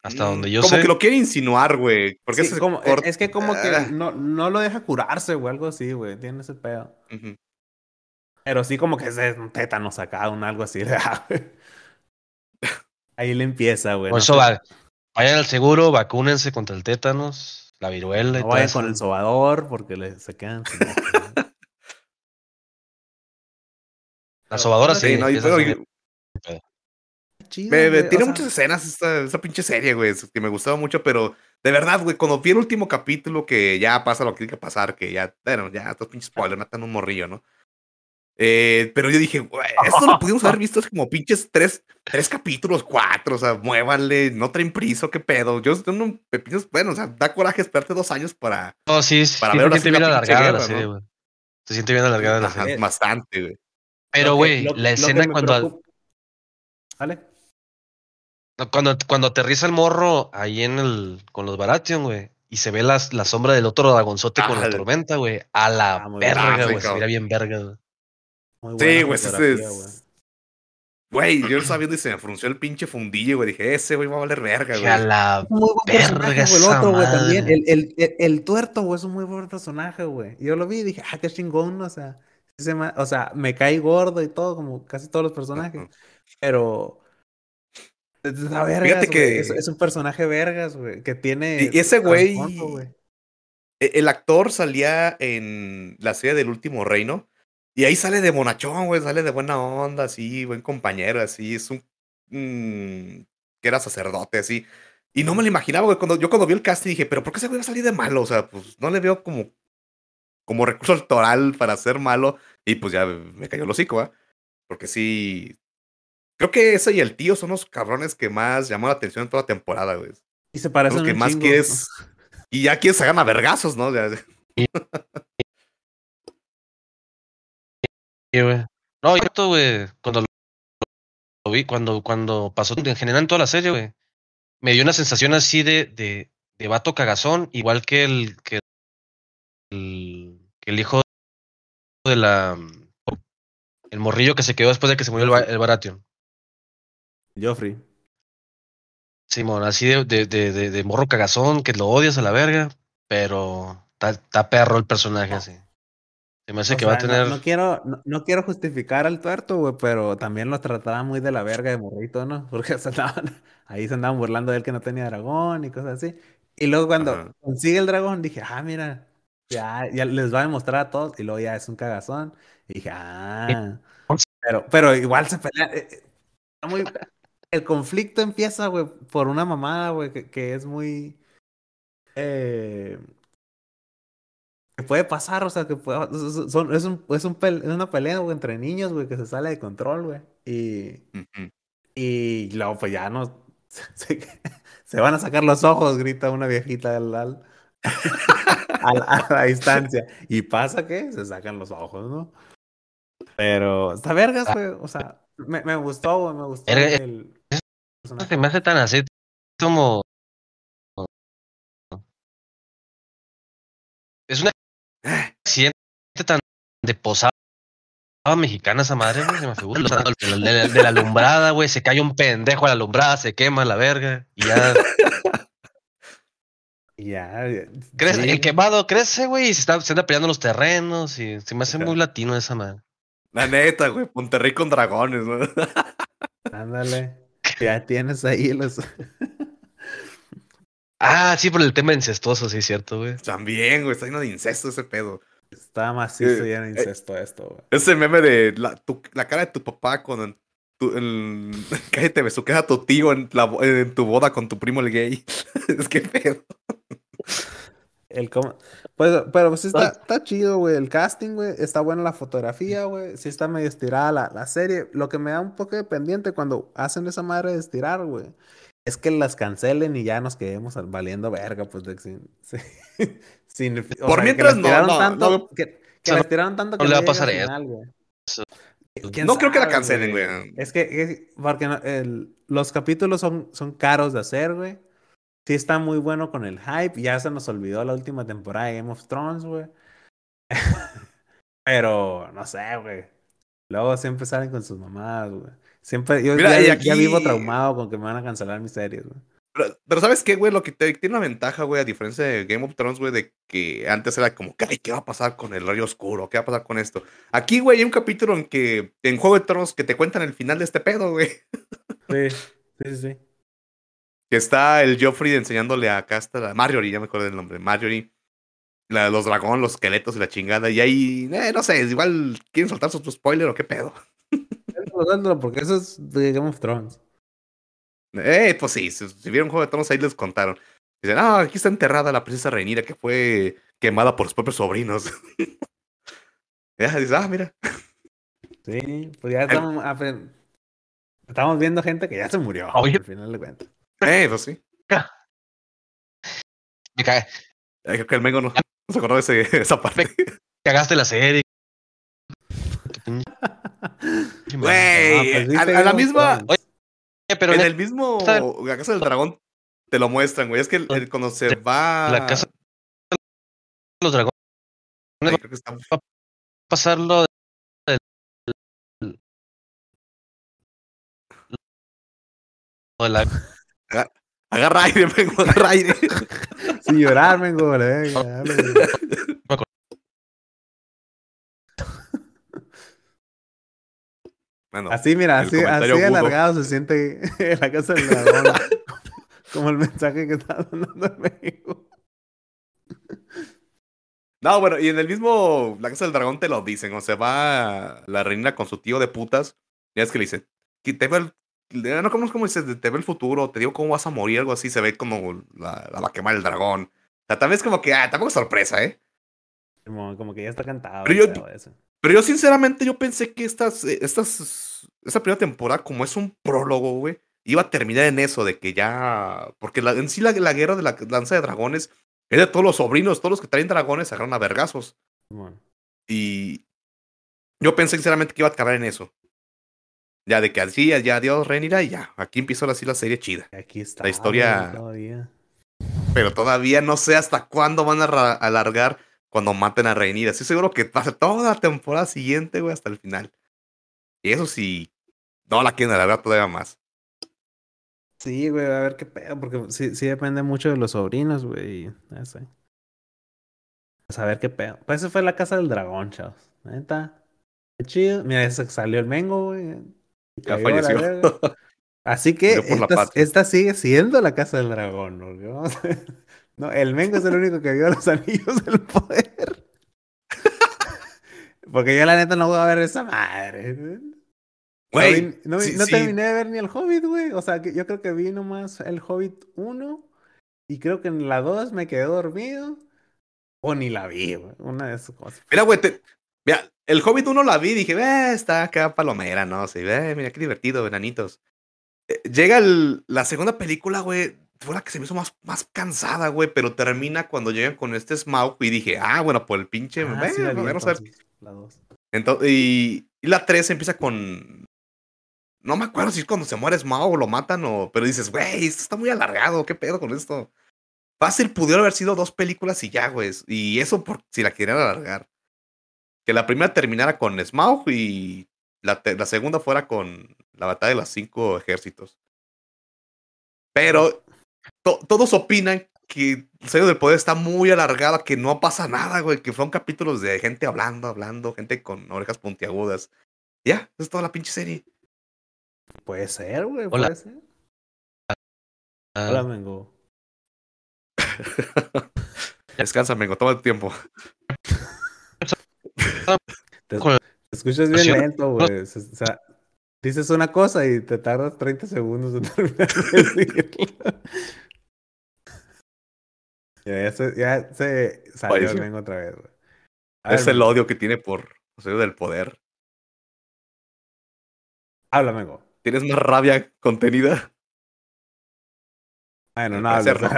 Hasta Mm, donde yo como sé. que lo quiere insinuar, güey. Porque Sí, como- es que como que Ah, no, no lo deja curarse o algo así, güey. Tiene ese pedo. Pero sí como que es un tétano sacado, un algo así. ah, güey. Ahí le empieza, güey. Por no eso va- vayan al seguro, vacúnense contra el tétanos, la viruela y No todo vayan eso. con el sobador porque le, se quedan güey. La sobadora sí. Sí, no, pero- sí. Chido, Me- me- güey, o tiene sea, muchas escenas esa, esa pinche serie, güey, que me gustaba mucho, pero de verdad, güey, cuando vi el último capítulo que ya pasa lo que tiene que pasar, que ya, bueno, ya, estos pinches spoilers, matan un morrillo, ¿no? Eh, pero yo dije, güey, esto lo pudimos haber visto como pinches tres, tres capítulos, cuatro, o sea, muévanle, no traen prisa, qué pedo. Yo, yo no, pepinos, bueno, o sea, da coraje esperarte dos años para, No, sí, sí, Para sí ver se siente bien alargada la serie, ¿no? güey. Se siente bien alargada la ajá, serie. bastante, güey. Pero, güey, la escena cuando, preocupa- ¿Vale? Cuando, cuando aterriza el morro ahí en el, con los Baratheon, güey, y se ve las, la sombra del otro dragonzote con la tormenta, güey, a la Ah, verga, sí, güey, se mira bien verga, güey. Muy Sí, güey, ese fotografía, es- güey. Güey, yo lo estaba viendo y se me frunció el pinche fundillo, güey. Dije, ese güey va a valer verga, Que a güey. la Muy buen personaje, Verga güey, el otro, güey, también. El, el, el, el tuerto, güey, es un muy buen personaje, güey. Yo lo vi y dije, ah, qué chingón, o sea. se me- o sea, me cae gordo y todo, como casi todos los personajes. Pero. Vergas, Fíjate que- Es, es un personaje vergas, güey. Que tiene. Y- ese güey-. E- El actor salía en la serie del último reino. Y ahí sale de bonachón, güey. Sale de buena onda, así, buen compañero, así. Es un. mm, que era sacerdote, así. Y no me lo imaginaba, güey. Cuando, yo cuando vi el casting dije, ¿pero por qué ese güey va a salir de malo? O sea, pues no le veo como. Como recurso actoral para ser malo. Y pues ya me cayó el hocico, ¿ah? Porque sí. Creo que ese y el tío son los cabrones que más llamó la atención en toda la temporada, güey. Y se parecen los que un más chingo. quieres. Y ya quieres se hagan a vergazos, ¿no? Ya- Sí, güey. No, yo esto, güey, cuando lo, vi, cuando, cuando pasó en general en toda la serie, güey, me dio una sensación así de, de, de vato cagazón, igual que el, que el, que el hijo de la, el morrillo que se quedó después de que se murió el, el Baratheon. Joffrey. Simón, así de, de, de, de, de morro cagazón, que lo odias a la verga, pero está, perro el personaje así. Se me hace O que va a tener. No, quiero, no, no quiero justificar al tuerto, güey, pero también lo trataba muy de la verga de morrito, ¿no? Porque se andaban- ahí se andaban burlando de él que no tenía dragón y cosas así. Y luego cuando Ajá. consigue el dragón, dije, ah, mira, ya, ya les va a demostrar a todos. Y luego ya es un cagazón. Y dije, ah. Pero, pero igual se pelea. eh, eh, está muy... El conflicto empieza, güey, por una mamada, güey, que, que es muy... eh, que puede pasar, o sea, que puede, son- es, un, es, un es una pelea, güey, entre niños, güey, que se sale de control, güey. Y, y luego, pues ya no. Se, se van a sacar los ojos, grita una viejita al, al- a, la, a la distancia. Y pasa que se sacan los ojos, ¿no? Pero está vergas, güey. O sea, me, me gustó, güey, me gustó Verga, No se me hace tan así como. Es un accidente tan de posada mexicana esa madre, güey. Se me figura. De, la, de la- de la alumbrada, güey. Se cae un pendejo a la alumbrada, se quema la verga. Y ya. Ya, ya, Crece, sí. El quemado crece, güey. Y se, está, se anda peleando los terrenos. Y se me hace muy latino esa madre. La neta, güey. Monterrey con dragones, ¿no? Ándale. Ya tienes ahí los. Ah, sí, por el tema incestuoso, sí, cierto, güey. También, güey. Está lleno de incesto ese pedo. Está macizo Eh, y en eh, incesto esto, güey. Ese meme de la, tu- la cara de tu papá con el, tu, el, cállate, beso, queda tu tío en, la, en tu boda con tu primo el gay. es que pedo. El Pues, pero pues está, está chido, güey. El casting, güey. Está buena la fotografía, güey. Sí está medio estirada la, la serie. Lo que me da un poco de pendiente cuando hacen esa madre de estirar, güey. Es que las cancelen y ya nos quedemos al- valiendo verga, pues de sin, sin- sin- Por sea, que mientras, la no, no, tanto, no. que, que sea, la estiraron tanto que no le va a pasar final, güey. Eso. ¿Quién No creo que la cancelen, güey. Es que, es- porque no- el- los capítulos son, son caros de hacer, güey. Sí está muy bueno con el hype. Ya se nos olvidó la última temporada de Game of Thrones, güey. Pero, no sé, güey. Luego siempre salen con sus mamadas, güey. Siempre, yo Mira, ya, vivo traumado con que me van a cancelar mis series, güey. Pero, pero ¿sabes qué, güey? Lo que te- tiene una ventaja, güey, a diferencia de Game of Thrones, güey, de que antes era como, "Ay, ¿qué va a pasar con el rayo oscuro? ¿Qué va a pasar con esto? Aquí, güey, hay un capítulo en que, en Juego de Tronos, que te cuentan el final de este pedo, güey. Sí, sí, sí. Que está el Joffrey enseñándole a está la Marjorie, ya me acuerdo del nombre, Marjorie. La, los dragones, los esqueletos y la chingada. Y ahí, eh, no sé, igual quieren soltar su spoiler o qué pedo. Porque eso es de Game of Thrones. Eh, pues sí, si, si vieron Juego de Tronos, ahí les contaron. Dicen, ah, aquí está enterrada la princesa Reinira que fue quemada por sus propios sobrinos. ya, dices, ah, mira. Sí, pues ya estamos, estamos viendo gente que ya se murió. Oye. Al final de cuentas. Eh, pues sí. Me ca- Eh, Creo que el Mengo no, no se acordó de ese- esa parte. cagaste la serie. Güey, a, a la misma. Eh, pero en el mismo La Casa del Dragón te lo muestran, güey. Es que el- el- cuando se va. la casa de los dragones Ay, creo que está- pasarlo de, lo de la Agarra aire, Mengo, agarra aire. Sin llorar, vengo, venga. Bueno, Así, mira, así, así alargado se siente en la casa del dragón. como el mensaje que está dando el México. No, bueno, y en el mismo La Casa del Dragón te lo dicen, o sea, va la reina con su tío de putas, ya es que le dice, que te el, no como, como dices, te ve el futuro, te digo cómo vas a morir, algo así, se ve como la, la va a quemar el dragón. O sea, también es como que, ah, tampoco es sorpresa, ¿eh? Como, como que ya está cantado. Pero yo-. Pero yo sinceramente yo pensé que estas, eh, estas, esta primera temporada, como es un prólogo, güey, iba a terminar en eso, de que ya, porque la- en sí la, la guerra de la lanza de dragones es de todos los sobrinos, todos los que traen dragones se agarran a vergazos. Simón. Y yo pensé sinceramente que iba a acabar en eso. Ya de que así, ya adiós Renira y ya. Aquí empieza así la serie chida. Aquí está. La historia- Todavía. Pero todavía no sé hasta cuándo van a alargar cuando maten a Rhaenyra. Estoy seguro que va a ser toda la temporada siguiente, güey, hasta el final. Y eso sí, no la quieren alargar todavía más. Sí, güey, a ver qué pedo, porque sí, sí depende mucho de los sobrinos, güey. No sé. Pues a ver qué pedo. Pues esa fue la casa del dragón, chavos. Neta. Qué chido. Mira, ese salió el Mengo, güey. Ya falleció. Así que esta, sigue siendo la casa del dragón, No, el Mengo es el único que vio los anillos del poder. Porque yo la neta no voy a ver esa madre. No Güey, vi- no, vi- sí, no sí. terminé de ver ni el Hobbit, güey. O sea, que yo creo que vi nomás el Hobbit 1 y creo que en la 2 me quedé dormido o ni la vi, güey. Una de esas cosas. Mira, güey, te- mira, el Hobbit 1 la vi y dije, eh, está acá palomera, ¿no? Sí, eh, mira qué divertido, enanitos. Eh, llega el- la segunda película, güey, fue la que se me hizo más, más cansada, güey, pero termina cuando llegan con este Smaug y dije, ah, bueno, por el pinche, Ah, sí la vi, vamos a ver. entonces, la 2. Entonces, y, y la 3 empieza con... No me acuerdo si es cuando se muere Smaug o lo matan o... Pero dices, güey, esto está muy alargado, ¿qué pedo con esto? Fácil pudieron haber sido dos películas y ya, güey. Y eso por si la querían alargar. Que la primera terminara con Smaug y la, la segunda fuera con la batalla de los cinco ejércitos. Pero to- todos opinan que el sello del poder está muy alargada, que no pasa nada, güey. Que fueron capítulos de gente hablando, hablando, gente con orejas puntiagudas. Ya, esa es toda la pinche serie. Puede ser, güey, Hola. puede ser. Ah, Hola, Mengo. Descansa, Mengo, toma tu tiempo. Te, escuchas bien lento, güey. O sea, dices una cosa y te tardas 30 segundos en terminar de decirla. Ya, ya se, ya se salió el. Mengo otra vez, güey. Es el odio que tiene por el sello del poder. Habla, Mengo. ¿Tienes más rabia contenida? Bueno, no no.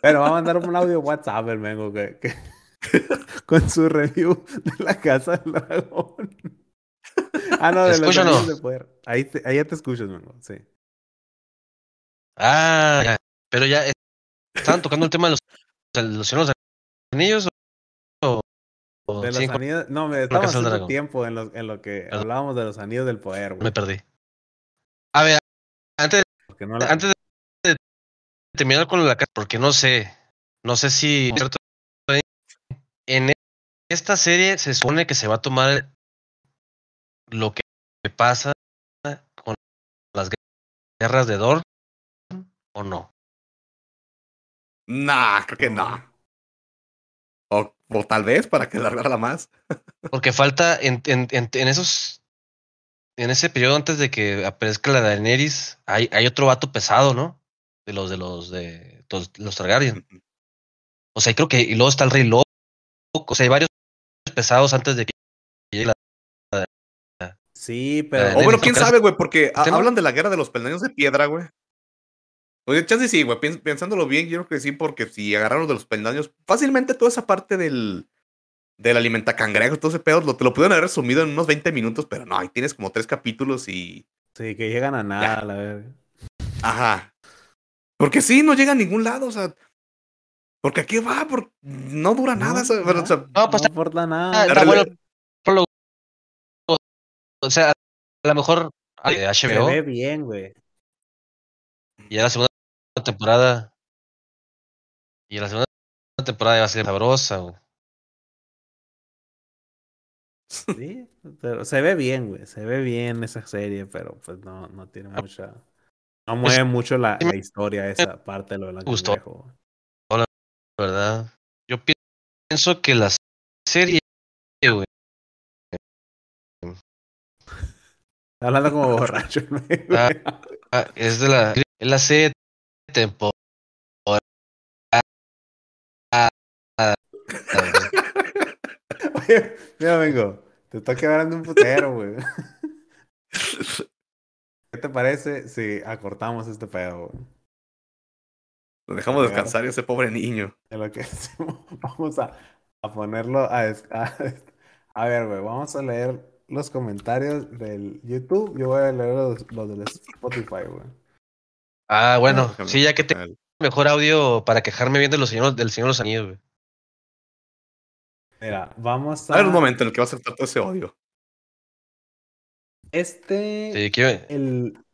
Pero va a mandar un audio WhatsApp el Mengo que, que- con su review de la casa del dragón. Ah, no, de los ¿Escucha o no? anillos de poder. Ahí, te- ahí ya te escuchas, Mengo. Sí. Ah, ya. Pero ya eh, estaban tocando el tema de los, de los de anillos o, o De los anillos. No, me estaba haciendo tiempo en lo, en lo que Perdón. hablábamos de los anillos del poder, güey. me perdí. A ver, antes, no la- antes terminar con la casa, porque no sé, no sé si en esta serie se supone que se va a tomar lo que pasa con las guerras de Dor o no. Nah, creo que no. O, o tal vez para que alargarla más. Porque falta en, en, en, en esos. En ese periodo antes de que aparezca la Daenerys, hay, hay otro vato pesado, ¿no? De los de los de los, los Targaryen. O sea, creo que. Y luego está el Rey Loco. O sea, hay varios pesados antes de que llegue la. Sí, pero. La O bueno, quién sabe, güey, porque a- hablan de la guerra de los peldaños de piedra, güey. Oye, chance sí, güey. pens- pensándolo bien, yo creo que sí, porque si agarraron de los peldaños, fácilmente toda esa parte del. Del alimentacangrejos, todo ese pedo, lo, te lo pudieron haber resumido en unos 20 minutos, pero no, ahí tienes como tres capítulos y. Sí, que llegan a nada, la verga. Ajá. Porque sí, no llega a ningún lado, o sea. Porque aquí va, por... no dura nada. No, o sea, pero, o sea, No, pues no Ah, nada. está rele- bueno. Pero- O sea, a lo mejor Se ve bien, güey. y ya la segunda temporada. Y la segunda temporada va a ser sabrosa, güey. Sí, pero se ve bien, güey. Se ve bien esa serie, pero pues no, no tiene mucha. No mueve mucho la, historia, esa parte de lo del gustó. güey. ¿Verdad? Yo pi- pienso que la serie, güey, Está hablando como borracho. Ah. ah, es de la, es la serie temporada. Oye, mira, vengo. Te está quebrando un putero, güey. ¿Qué te parece si acortamos este pedo, güey? Lo dejamos descansar ese pobre niño. De lo que. Vamos a, a ponerlo a, a, a ver, güey. Vamos a leer los comentarios del YouTube. Yo voy a leer los, los del Spotify, güey. Ah, bueno, sí, ya que tengo mejor audio para quejarme bien de los señores, del Señor los Anillos, güey. Mira, vamos a. A ver un momento en el que va a saltar todo ese odio. Este. Sí, el,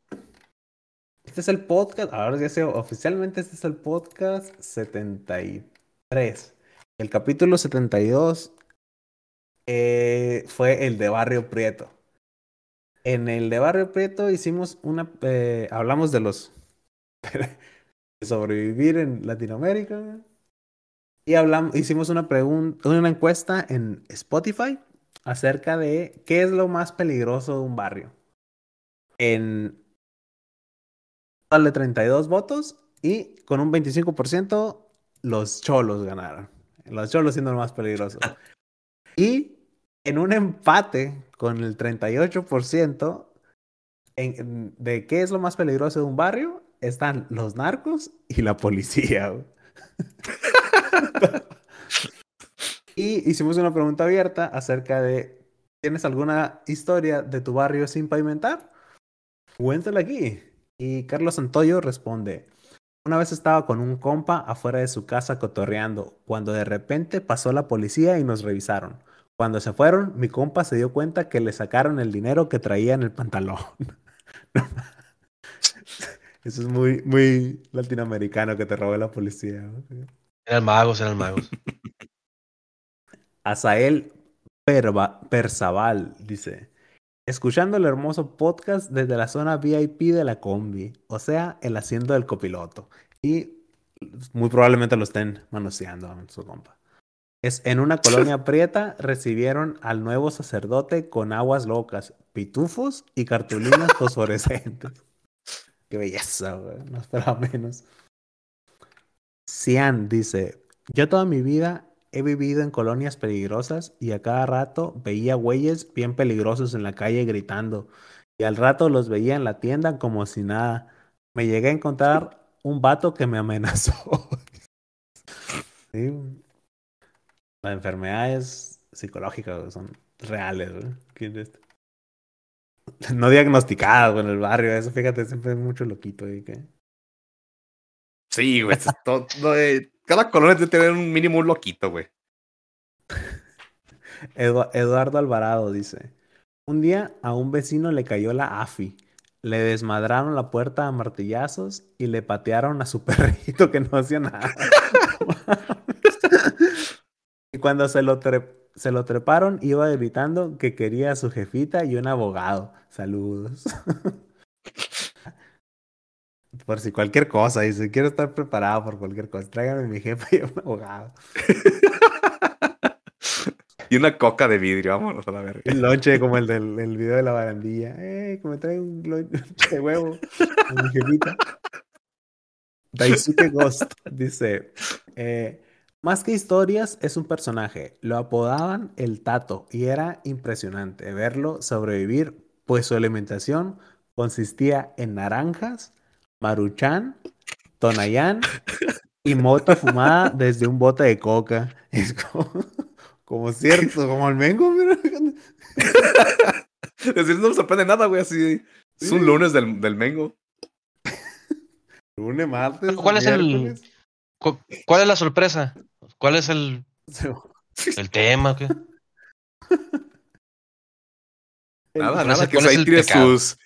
este es el podcast, ahora ya sé, oficialmente este es el podcast 73. El capítulo 72 eh, fue el de Barrio Prieto. En el de Barrio Prieto hicimos una, eh, hablamos de los de sobrevivir en Latinoamérica y hablamos, hicimos una pregunta, una encuesta en Spotify acerca de qué es lo más peligroso de un barrio. En de 32 votos y con un 25% los cholos ganaron. Los cholos siendo lo más peligroso. Y en un empate con el 38% en- en- de qué es lo más peligroso de un barrio están los narcos y la policía. y hicimos una pregunta abierta acerca de ¿tienes alguna historia de tu barrio sin pavimentar? Cuéntala aquí. Y Carlos Santoyo responde, una vez estaba con un compa afuera de su casa cotorreando, cuando de repente pasó la policía y nos revisaron. Cuando se fueron, mi compa se dio cuenta que le sacaron el dinero que traía en el pantalón. Eso es muy, muy latinoamericano que te robe la policía. Eran magos, eran magos. Azael Perzaval dice, escuchando el hermoso podcast desde la zona VIP de la combi, o sea, el asiento del copiloto. Y muy probablemente lo estén manoseando a su compa. Es en una colonia prieta recibieron al nuevo sacerdote con aguas locas, pitufos y cartulinas fosforescentes. Qué belleza, güey. No esperaba menos. Cian dice, yo toda mi vida he vivido en colonias peligrosas y a cada rato veía güeyes bien peligrosos en la calle gritando y al rato los veía en la tienda como si nada. Me llegué a encontrar un vato que me amenazó. Sí. Las enfermedades psicológicas güey, son reales. güey. ¿Quién es? No diagnosticadas en el barrio. Eso, fíjate, siempre hay mucho loquito que... Sí, güey. es todo- no, eh, cada colonia debe tener un mínimo un loquito, güey. Edu- Eduardo Alvarado dice, un día a un vecino le cayó la AFI. le desmadraron la puerta a martillazos y le patearon a su perrito que no hacía nada. y cuando se lo, se lo treparon, iba gritando que quería a su jefita y un abogado. Saludos. Por si cualquier cosa, dice, quiero estar preparado por cualquier cosa. Tráigame mi jefe y un abogado. Y una coca de vidrio, vámonos a la verga. Un lonche como el del el video de la barandilla. ¡Eh! Que me trae un lonche de huevo a mi jefita. Daisuke Ghost dice: eh, Más que historias, es un personaje. Lo apodaban el Tato y era impresionante verlo sobrevivir, pues su alimentación consistía en naranjas, maruchan, tonayán y mota fumada desde un bote de coca. Es como, como cierto, como el mengo, mira. Decir, no me sorprende nada, güey, así. Es un lunes del, del Mengo. Lunes, martes. ¿Cuál es el- miércoles. ¿Cu- ¿Cuál es la sorpresa? ¿Cuál es el, el tema? ¿Qué? Nada, ¿cuál nada, es- que es ahí el tire pecado? sus.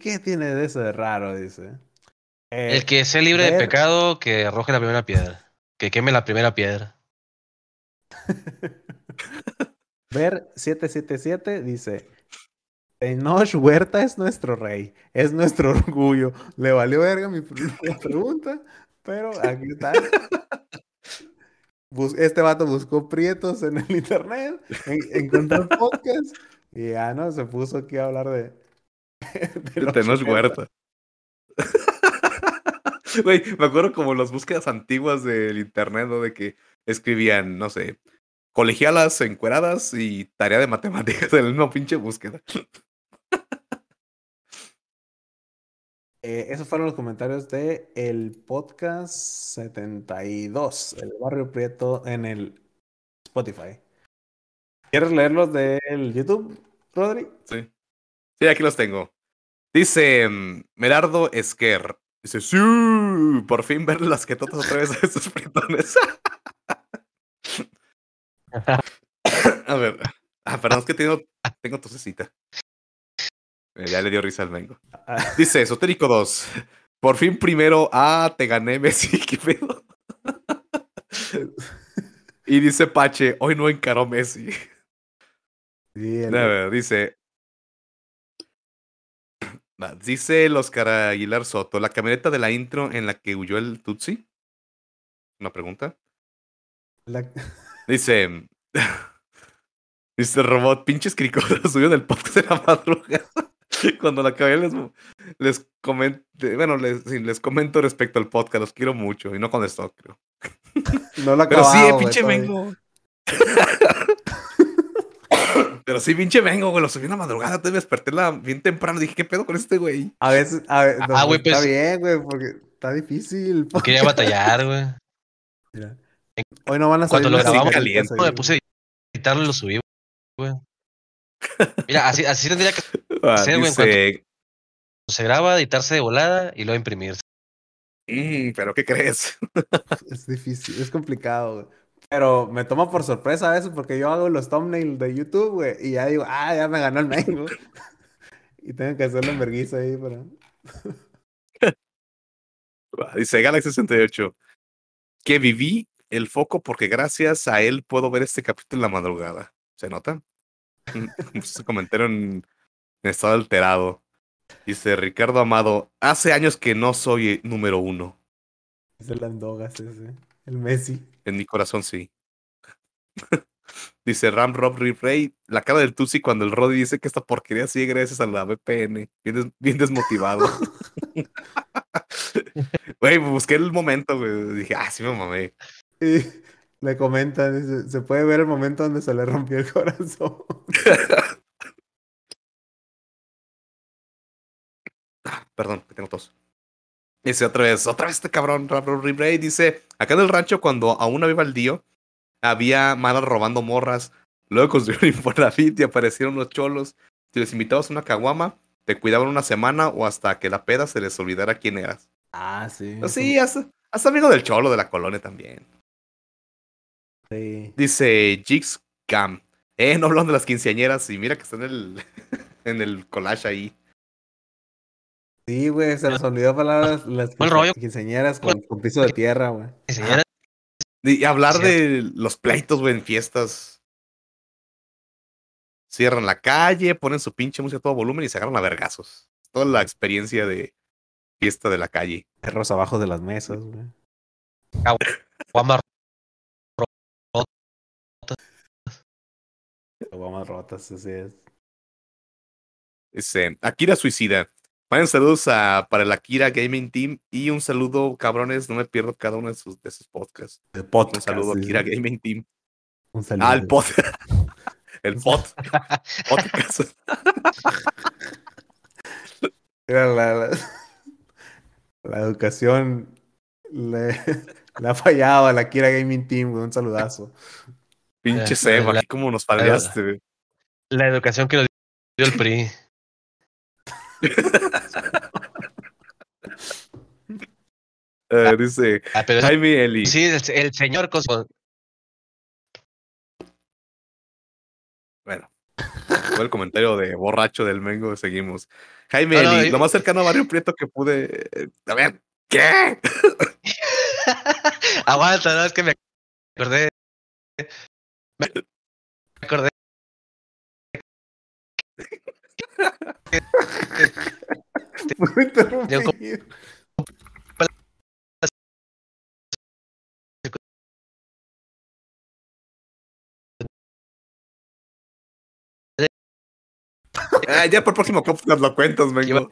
¿Qué tiene de eso de raro? Dice. Eh, El que sea libre de pecado, que arroje la primera piedra. Que queme la primera piedra. Ver 777 dice: Tenoch Huerta es nuestro rey, es nuestro orgullo. Le valió verga mi pregunta, pero aquí está. Este vato buscó prietos en el internet, en- encontró podcast y ya no se puso aquí a hablar de. de Tenoch Huerta. Güey, me acuerdo como las búsquedas antiguas del internet, ¿no? De que escribían, no sé, colegialas encueradas y tarea de matemáticas en la misma pinche búsqueda. Eh, esos fueron los comentarios de el podcast 72, el barrio Prieto en el Spotify. ¿Quieres leerlos del YouTube, Rodri? Sí. Sí, aquí los tengo. Dice mm, Merardo Esquer. Dice, sí, por fin ver las que otra vez a estos fritones. a ver. Ah, perdón, es que tengo, tengo tosecita. Eh, Ya le dio risa al Mengo. Ah, Dice Esotérico 2. Por fin primero. Ah, te gané, Messi. ¿Qué pedo? y dice Pache, hoy no encaró Messi. sí, A ver, dice. Dice el Oscar Aguilar Soto, la camioneta de la intro en la que huyó el Tutsi. Una pregunta. la- Dice. Dice Robot, pinches cricosos subió del podcast de la madrugada. Cuando la acabé les, les comento, bueno, les, sí, les comento respecto al podcast, los quiero mucho y no contestó, creo. no lo Pero sí, eh, pinche todavía. Pero sí, pinche Mengo, güey, lo subí en la madrugada, te desperté la, bien temprano, dije, ¿qué pedo con este güey? A veces, a ver, no, Ah, güey, está pues- bien, güey, porque está difícil. No quería batallar, güey. Mira. Hoy no van a Cuando salir lo las grabamos, caliente. me puse a editarlo y lo subí, güey. Mira, así, así tendría que Ah, güey, dice, se graba, editarse de volada y luego imprimirse. "Mm, ¿pero qué crees? Es difícil, es complicado, güey. Pero me toma por sorpresa a veces porque yo hago los thumbnails de YouTube, güey, y ya digo, ah, ya me ganó el Mengo. y tengo que hacerle enverguiza ahí para. Ah, Dice Galaxy 68, que viví el foco porque gracias a él puedo ver este capítulo en la madrugada. ¿Se nota? Mm, Ese comentario en, en estado alterado. Dice Ricardo Amado, hace años que no soy eh, número uno. Es el Andogas ese, el Messi. En mi corazón sí. dice Ram Rob Rey, la cara del Tusi cuando el Roddy dice que esta porquería sigue gracias a la VPN. Bien, des- bien desmotivado. Güey, busqué el momento, güey. Dije, ah, sí me mamé. Y le comentan, dice, se puede ver el momento donde se le rompió el corazón. Ah, perdón, que tengo tos. Dice otra vez, otra vez este cabrón, Rey dice, acá en el rancho cuando aún había baldío, había malas robando morras. Luego construyeron Infonavit y aparecieron los cholos. Si les invitabas a una caguama, te cuidaban una semana o hasta que la peda se les olvidara quién eras. Ah, sí. Pues sí, hasta, hasta amigo del cholo de la colonia también. Sí. Dice Jigs Cam. Eh, no hablan de las quinceañeras y mira que está en el, en el collage ahí. Sí, güey, se nos olvidó palabras las ¿Cuál rollo? quinceañeras con, con piso de tierra, güey. Y hablar de los pleitos, güey, en fiestas. Cierran la calle, ponen su pinche música a todo volumen y se agarran a vergazos. Toda la experiencia de fiesta de la calle. Perros abajo de las mesas, güey. Rotas, así es. Dice, Akira Suicida. Manden saludos a, para el Akira Gaming Team y un saludo, cabrones. No me pierdo cada uno de sus, de sus podcasts. El Un podcast. saludo a sí, Akira sí. Gaming Team. Un saludo. Ah, el pod. el pod. podcast. La, la, la educación le, le ha fallado a la Kira Gaming Team. Un saludazo. Pinche Eh, Seba, aquí como nos faldeaste, güey. La educación que nos dio el PRI. Dice Ah, pero Jaime Eli. sí, el, el señor con- Bueno, fue el comentario de borracho del Mengo. Seguimos. Jaime No, no, Eli, lo más cercano a Barrio Prieto que pude. eh, A ver, ¿qué? Aguanta, no, es que me acordé. Me acordé. Ah, ya por próximo podcast lo cuentas, Mengo.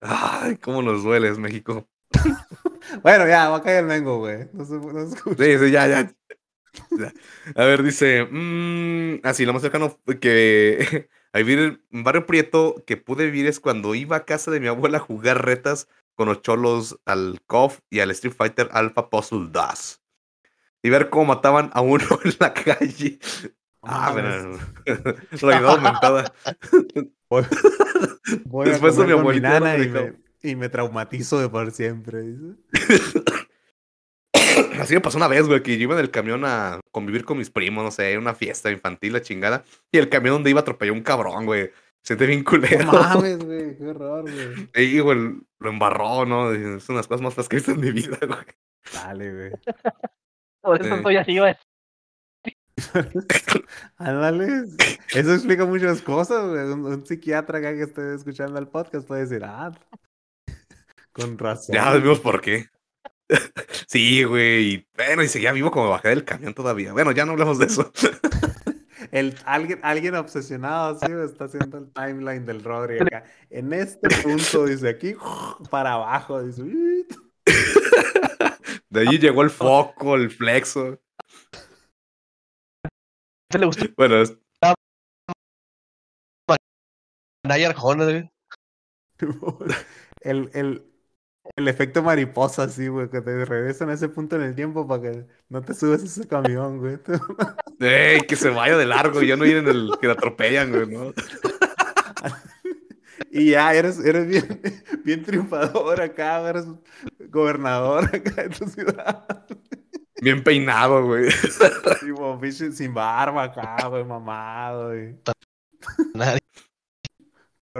Ay, cómo nos dueles, México. Bueno, ya, va a caer el mengo, güey. No se, no se. Sí, sí, ya, ya. A ver, dice, mm, así, lo más cercano que a vivir en Barrio Prieto que pude vivir es cuando iba a casa de mi abuela a jugar retas con los cholos al KOF y al Street Fighter Alpha Puzzle 2. Y ver cómo mataban a uno en la calle. Ah, mames. pero realidad aumentada. Voy, voy Después de a mi abuelita, y me me, y me traumatizo de por siempre. Así me pasó una vez, güey, que yo iba en el camión a convivir con mis primos, no sé, una fiesta infantil, la chingada. Y el camión donde iba atropelló un cabrón, güey. Siente bien culero. No mames, güey. Qué horror, güey. Y, güey, lo embarró, ¿no? Es una de las cosas más feas que he visto en mi vida, güey. Dale, güey. Por eso estoy así, güey. Ándale. Eso explica muchas cosas, güey. Un, un psiquiatra acá que esté escuchando el podcast puede decir, ah, con razón. Ya vimos por qué. sí, güey. Bueno, y seguía vivo como bajé del camión todavía. Bueno, ya no hablamos de eso. El, alguien, alguien obsesionado así güey, está haciendo el timeline del Rodri acá. En este punto, dice aquí, para abajo, dice. De ahí llegó el foco, el flexo. ¿Te le gustó? Bueno, es- Arjona, güey. el, el, el efecto mariposa, así, güey, que te regresan a ese punto en el tiempo para que no te subes a ese camión, güey. ¡Ey! Que se vaya de largo y ya no ir en el que le atropellan, güey, ¿no? Y ya, eres, eres bien, bien triunfador acá, eres gobernador acá de tu ciudad. Bien peinado, güey. Pinche sin barba acá, güey, mamado, güey.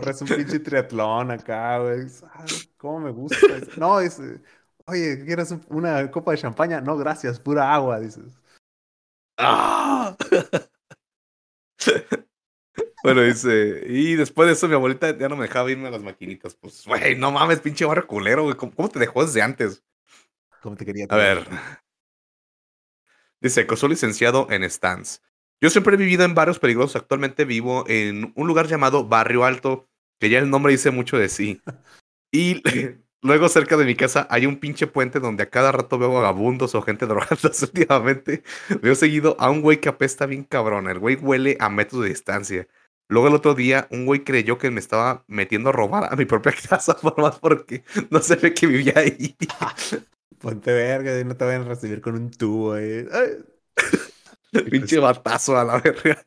Corres un pinche triatlón acá, güey. Ah, ¿Cómo me gusta? No, dice, oye, ¿quieres un- una copa de champaña? No, gracias, pura agua, dices. ¡Ah! Bueno, dice, y después de eso mi abuelita ya no me dejaba irme a las maquinitas. Pues, güey, no mames, pinche barrio culero, güey. ¿Cómo, cómo te dejó desde antes? ¿Cómo te quería? A ver. Dice, que soy licenciado en stands. Yo siempre he vivido en barrios peligrosos. Actualmente vivo en un lugar llamado Barrio Alto, que ya el nombre dice mucho de sí. Y luego cerca de mi casa hay un pinche puente donde a cada rato veo vagabundos o gente drogándose últimamente. Veo seguido a un güey que apesta bien cabrón. El güey huele a metros de distancia. Luego el otro día un güey creyó que me estaba metiendo a robar a mi propia casa por más porque no se ve que vivía ahí. Ponte verga no te vayan a recibir con un tubo. Ay, Pinche batazo a la verga.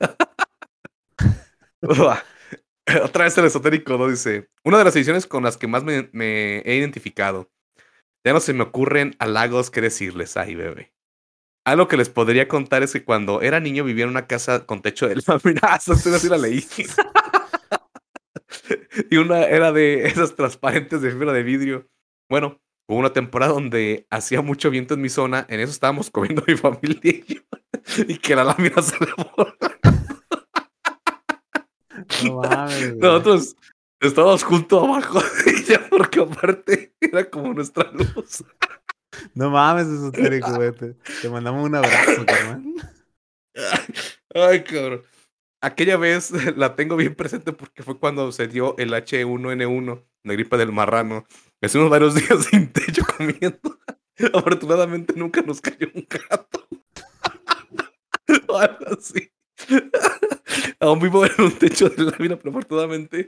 Otra vez el esotérico, ¿no? Dice, una de las ediciones con las que más me, he identificado. Ya no se me ocurren halagos que decirles. Ay, bebé. Algo que les podría contar es que cuando era niño vivía en una casa con techo de lámina. Ah, esa sí la leí. y una era de esas transparentes de fibra de vidrio. Bueno, hubo una temporada donde hacía mucho viento en mi zona. En eso estábamos comiendo mi familia y yo. Y que la lámina se le. No mames. Nosotros estábamos junto abajo de ella porque aparte era como nuestra luz. No mames, esotérico, güey. Te, te mandamos un abrazo, carnal. Ay, cabrón. Aquella vez la tengo bien presente porque fue cuando se dio el H1N1, la gripe del marrano. Estuvimos varios días sin techo comiendo. Afortunadamente nunca nos cayó un gato. O algo así. Aún vivo en un techo de lámina, pero afortunadamente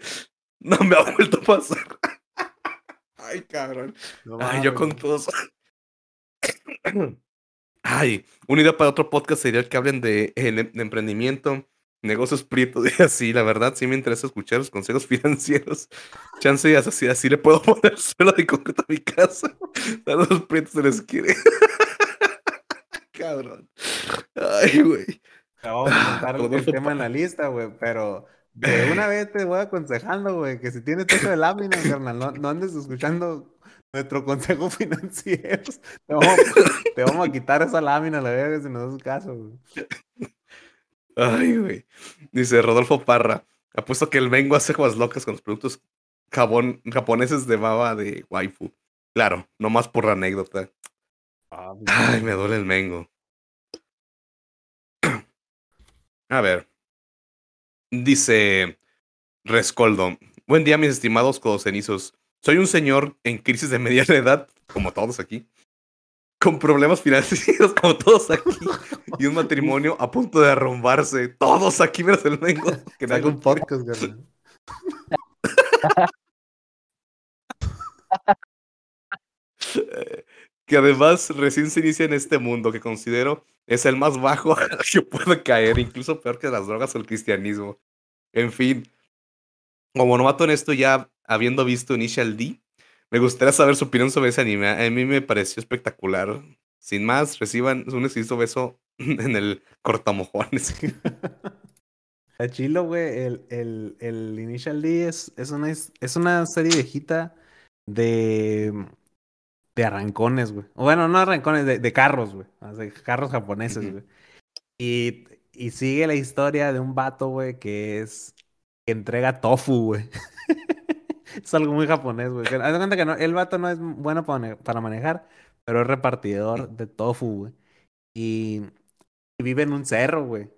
no me ha vuelto a pasar. Ay, cabrón. No Ay, yo con todos. Ay, una idea para otro podcast sería el que hablen de, de emprendimiento, negocios prietos y así. La verdad, sí me interesa escuchar los consejos financieros. Chance y así, así le puedo poner suelo de concreto a mi casa. A los prietos se les quiere. Cabrón. Ay, güey. Vamos a montar el tema en la lista, güey, pero de una vez te voy aconsejando, güey, que si tienes techo de lámina, carnal, no, no andes escuchando nuestro consejo financiero. Te vamos, te vamos a quitar esa lámina, la verga, si no es caso, güey. Ay, güey. Dice Rodolfo Parra. Apuesto que el Mengo hace aguas locas con los productos jabón, japoneses de baba de waifu. Claro, no más por la anécdota. Ah, Ay, me duele el Mengo. A ver. Dice Rescoldo. Buen día, mis estimados codocenizos. Soy un señor en crisis de mediana edad, como todos aquí, con problemas financieros, como todos aquí, y un matrimonio a punto de arrumbarse. Todos aquí menos el Mengo. Que Saca nadie un podcast, que además recién se inicia en este mundo que considero es el más bajo que puede caer, incluso peor que las drogas o el cristianismo. En fin, como novato en esto ya habiendo visto Initial D, me gustaría saber su opinión sobre ese anime. A mí me pareció espectacular. Sin más, reciban un exquisito beso en el cortamojones. Está chilo, güey. El, el, el Initial D es, es, una, es una serie viejita de, de arrancones, güey. Bueno, no arrancones, de, de carros, güey. Carros japoneses, güey. Y, y sigue la historia de un vato, güey, que es. que entrega tofu, güey. es algo muy japonés, güey. Haz de cuenta que no, el vato no es bueno para, para manejar, pero es repartidor de tofu, güey. Y, y vive en un cerro, güey.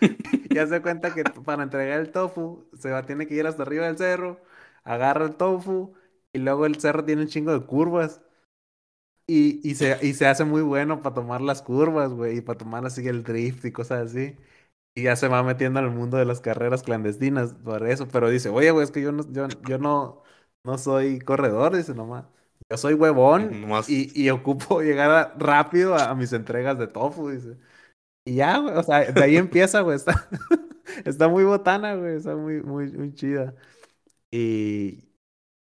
Ya se cuenta que para entregar el tofu se va, tiene que ir hasta arriba del cerro, agarra el tofu y luego el cerro tiene un chingo de curvas. Y, y, se, y se hace muy bueno para tomar las curvas, güey, y para tomar así el drift y cosas así. Y ya se va metiendo en el mundo de las carreras clandestinas por eso. Pero dice, oye, güey, es que yo no, yo, yo no, no soy corredor, dice nomás. Yo soy huevón Nomás- y, y ocupo llegar a- rápido a, a mis entregas de tofu, dice. Y ya, güey, o sea, de ahí empieza, güey. Está, está muy botana, güey. Está muy, muy, muy chida. Y,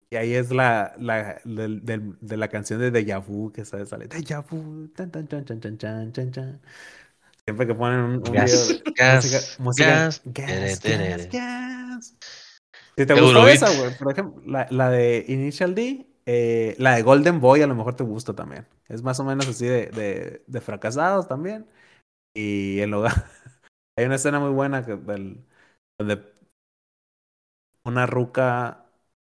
y ahí es la, la del- de la canción de Deja Vu que sale, sale Deja Vu, tan, tan, chan, chan, chan, chan, chan, chan. Siempre que ponen un, un Gas, video, gas, música, música, gas, gas, tere, gas, tere. gas. Si te gustó esa, güey, por ejemplo, la, la de Initial D, eh, la de Golden Boy a lo mejor te gusta también. Es más o menos así de, de, de fracasados también. Y en lugar, hay una escena muy buena que del- donde una ruca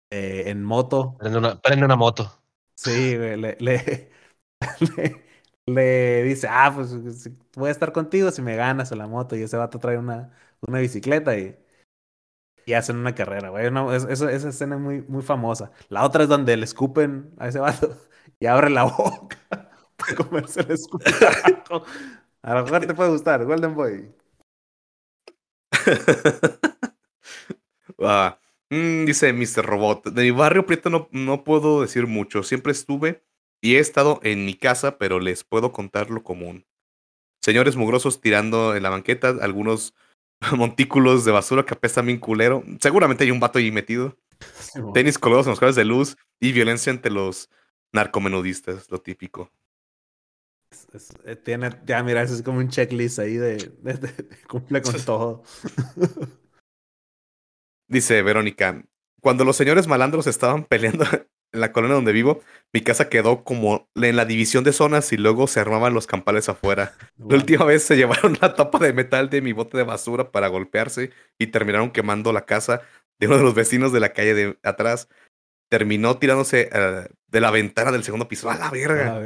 eh, en moto, Prende una, prende una moto. sí, güey, le, le, le, le dice, ah, pues si- voy a estar contigo si me ganas en la moto. Y ese vato trae una, una bicicleta y, y hacen una carrera, güey. Una- es- esa, esa escena es muy, muy famosa. La otra es donde le escupen a ese vato y abre la boca para comerse el escupitajo. A lo mejor te puede gustar, Golden Boy. Ah, mm, dice Mr. Robot. De mi barrio Prieto no, no puedo decir mucho. Siempre estuve y he estado en mi casa, pero les puedo contar lo común. Señores mugrosos tirando en la banqueta, algunos montículos de basura que apestan bien culero. Seguramente hay un vato ahí metido. Tenis colgados en los cables de luz y violencia entre los narcomenudistas, lo típico. Es- eh, tiene, ya mira, eso es como un checklist ahí de, de- de- de- cumple con todo. Dice Verónica, cuando los señores malandros estaban peleando en la colonia donde vivo, mi casa quedó como en la división de zonas y luego se armaban los campales afuera. La última vez se llevaron la tapa de metal de mi bote de basura para golpearse y terminaron quemando la casa de uno de los vecinos de la calle de atrás. Terminó tirándose eh, de la ventana del segundo piso. ¡A la verga! A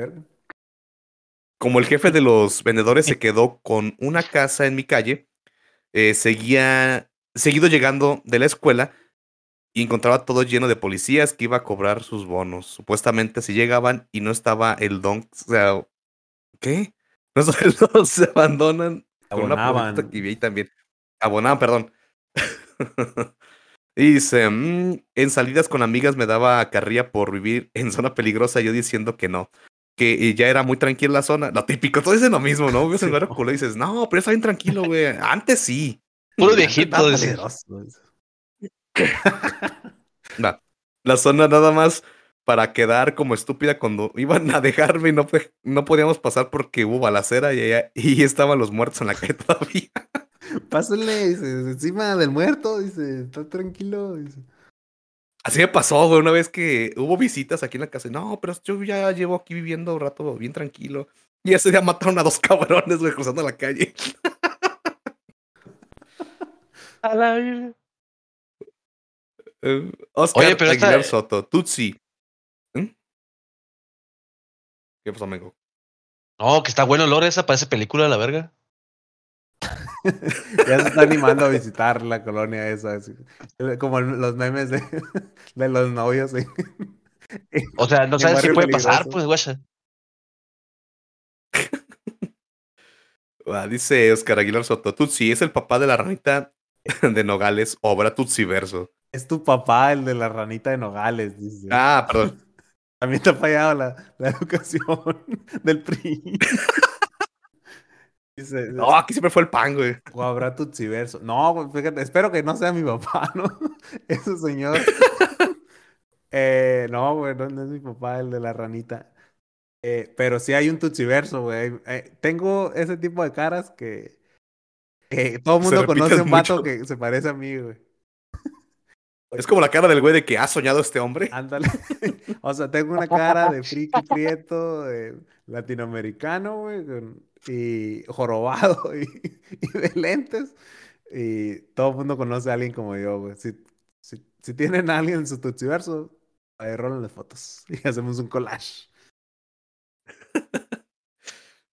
como el jefe de los vendedores se quedó con una casa en mi calle, eh, seguía seguido llegando de la escuela y encontraba todo lleno de policías que iba a cobrar sus bonos. Supuestamente si llegaban y no estaba el don, o sea, ¿qué? No el don, se abandonan con una Abonaban. que también. Abonaban, perdón. y dice, "Mm, en salidas con amigas me daba carrilla por vivir en zona peligrosa, yo diciendo que no que ya era muy tranquila la zona. Lo típico, todos dicen lo mismo, ¿no? Ves el no. culo y dices, no, pero está bien tranquilo, güey. Antes sí. Puro viejito. Va. La zona nada más para quedar como estúpida cuando iban a dejarme y no, fue- no podíamos pasar porque hubo balacera y, allá- y estaban los muertos en la calle todavía. Pásenle, dice, encima del muerto, dice, está tranquilo. Dice. Así me pasó, güey, una vez que hubo visitas aquí en la casa. y, No, pero yo ya llevo aquí viviendo un rato bien tranquilo. Y ese día mataron a dos cabrones, güey, cruzando la calle. A la. Eh, Oscar Oye, pero esta- Aguilar Soto, Tutsi. ¿Mm? ¿Qué pasó, amigo? No, que está bueno el lore esa, parece película la verga. Ya se está animando a visitar la colonia esa. así, Como los memes de, de los novios. sí. O sea, no sabes si puede pasar, pues, guacha. Dice Oscar Aguilar Soto, Tutsi es el papá de la ranita de Nogales, obra Tutsi verso. Es tu papá, el de la ranita de Nogales, dice. Ah, perdón. También te ha fallado la, la educación del PRI. Dice, No, aquí siempre fue el pan, güey. o habrá Tutsiverso. No, fíjate, espero que no sea mi papá, ¿no? Ese señor. Eh, no, güey, no, no es mi papá, el de la ranita. Eh, pero sí hay un Tutsiverso, güey. Eh, tengo ese tipo de caras que, que todo el mundo conoce un vato mucho. que se parece a mí, güey. Es como la cara del güey de que ha soñado este hombre. Ándale. O sea, tengo una cara de friki prieto, de latinoamericano, güey, y jorobado y, y de lentes. Y todo el mundo conoce a alguien como yo, güey. Si, si, si tienen a alguien en su tutsiverso, ahí rolan las fotos y hacemos un collage.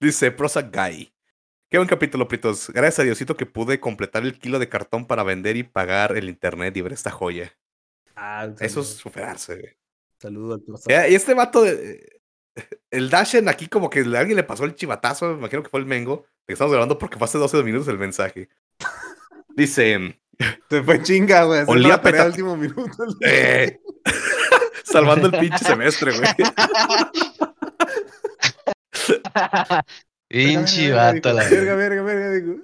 Dice Prosa Guy. Qué buen capítulo, Pritos. Gracias a Diosito que pude completar el kilo de cartón para vender y pagar el internet y ver esta joya. Ah, Eso es superarse, güey. saludo al. Ya, Y este vato, de- el Dashen aquí como que a alguien le pasó el chivatazo, me imagino que fue el Mengo, que estamos grabando porque fue hace 12 minutos el mensaje. Dice, Se fue chinga, güey. Olía peta- último minuto. eh, salvando el pinche semestre, güey. Pinche vato, la Verga, verga. verga, digo.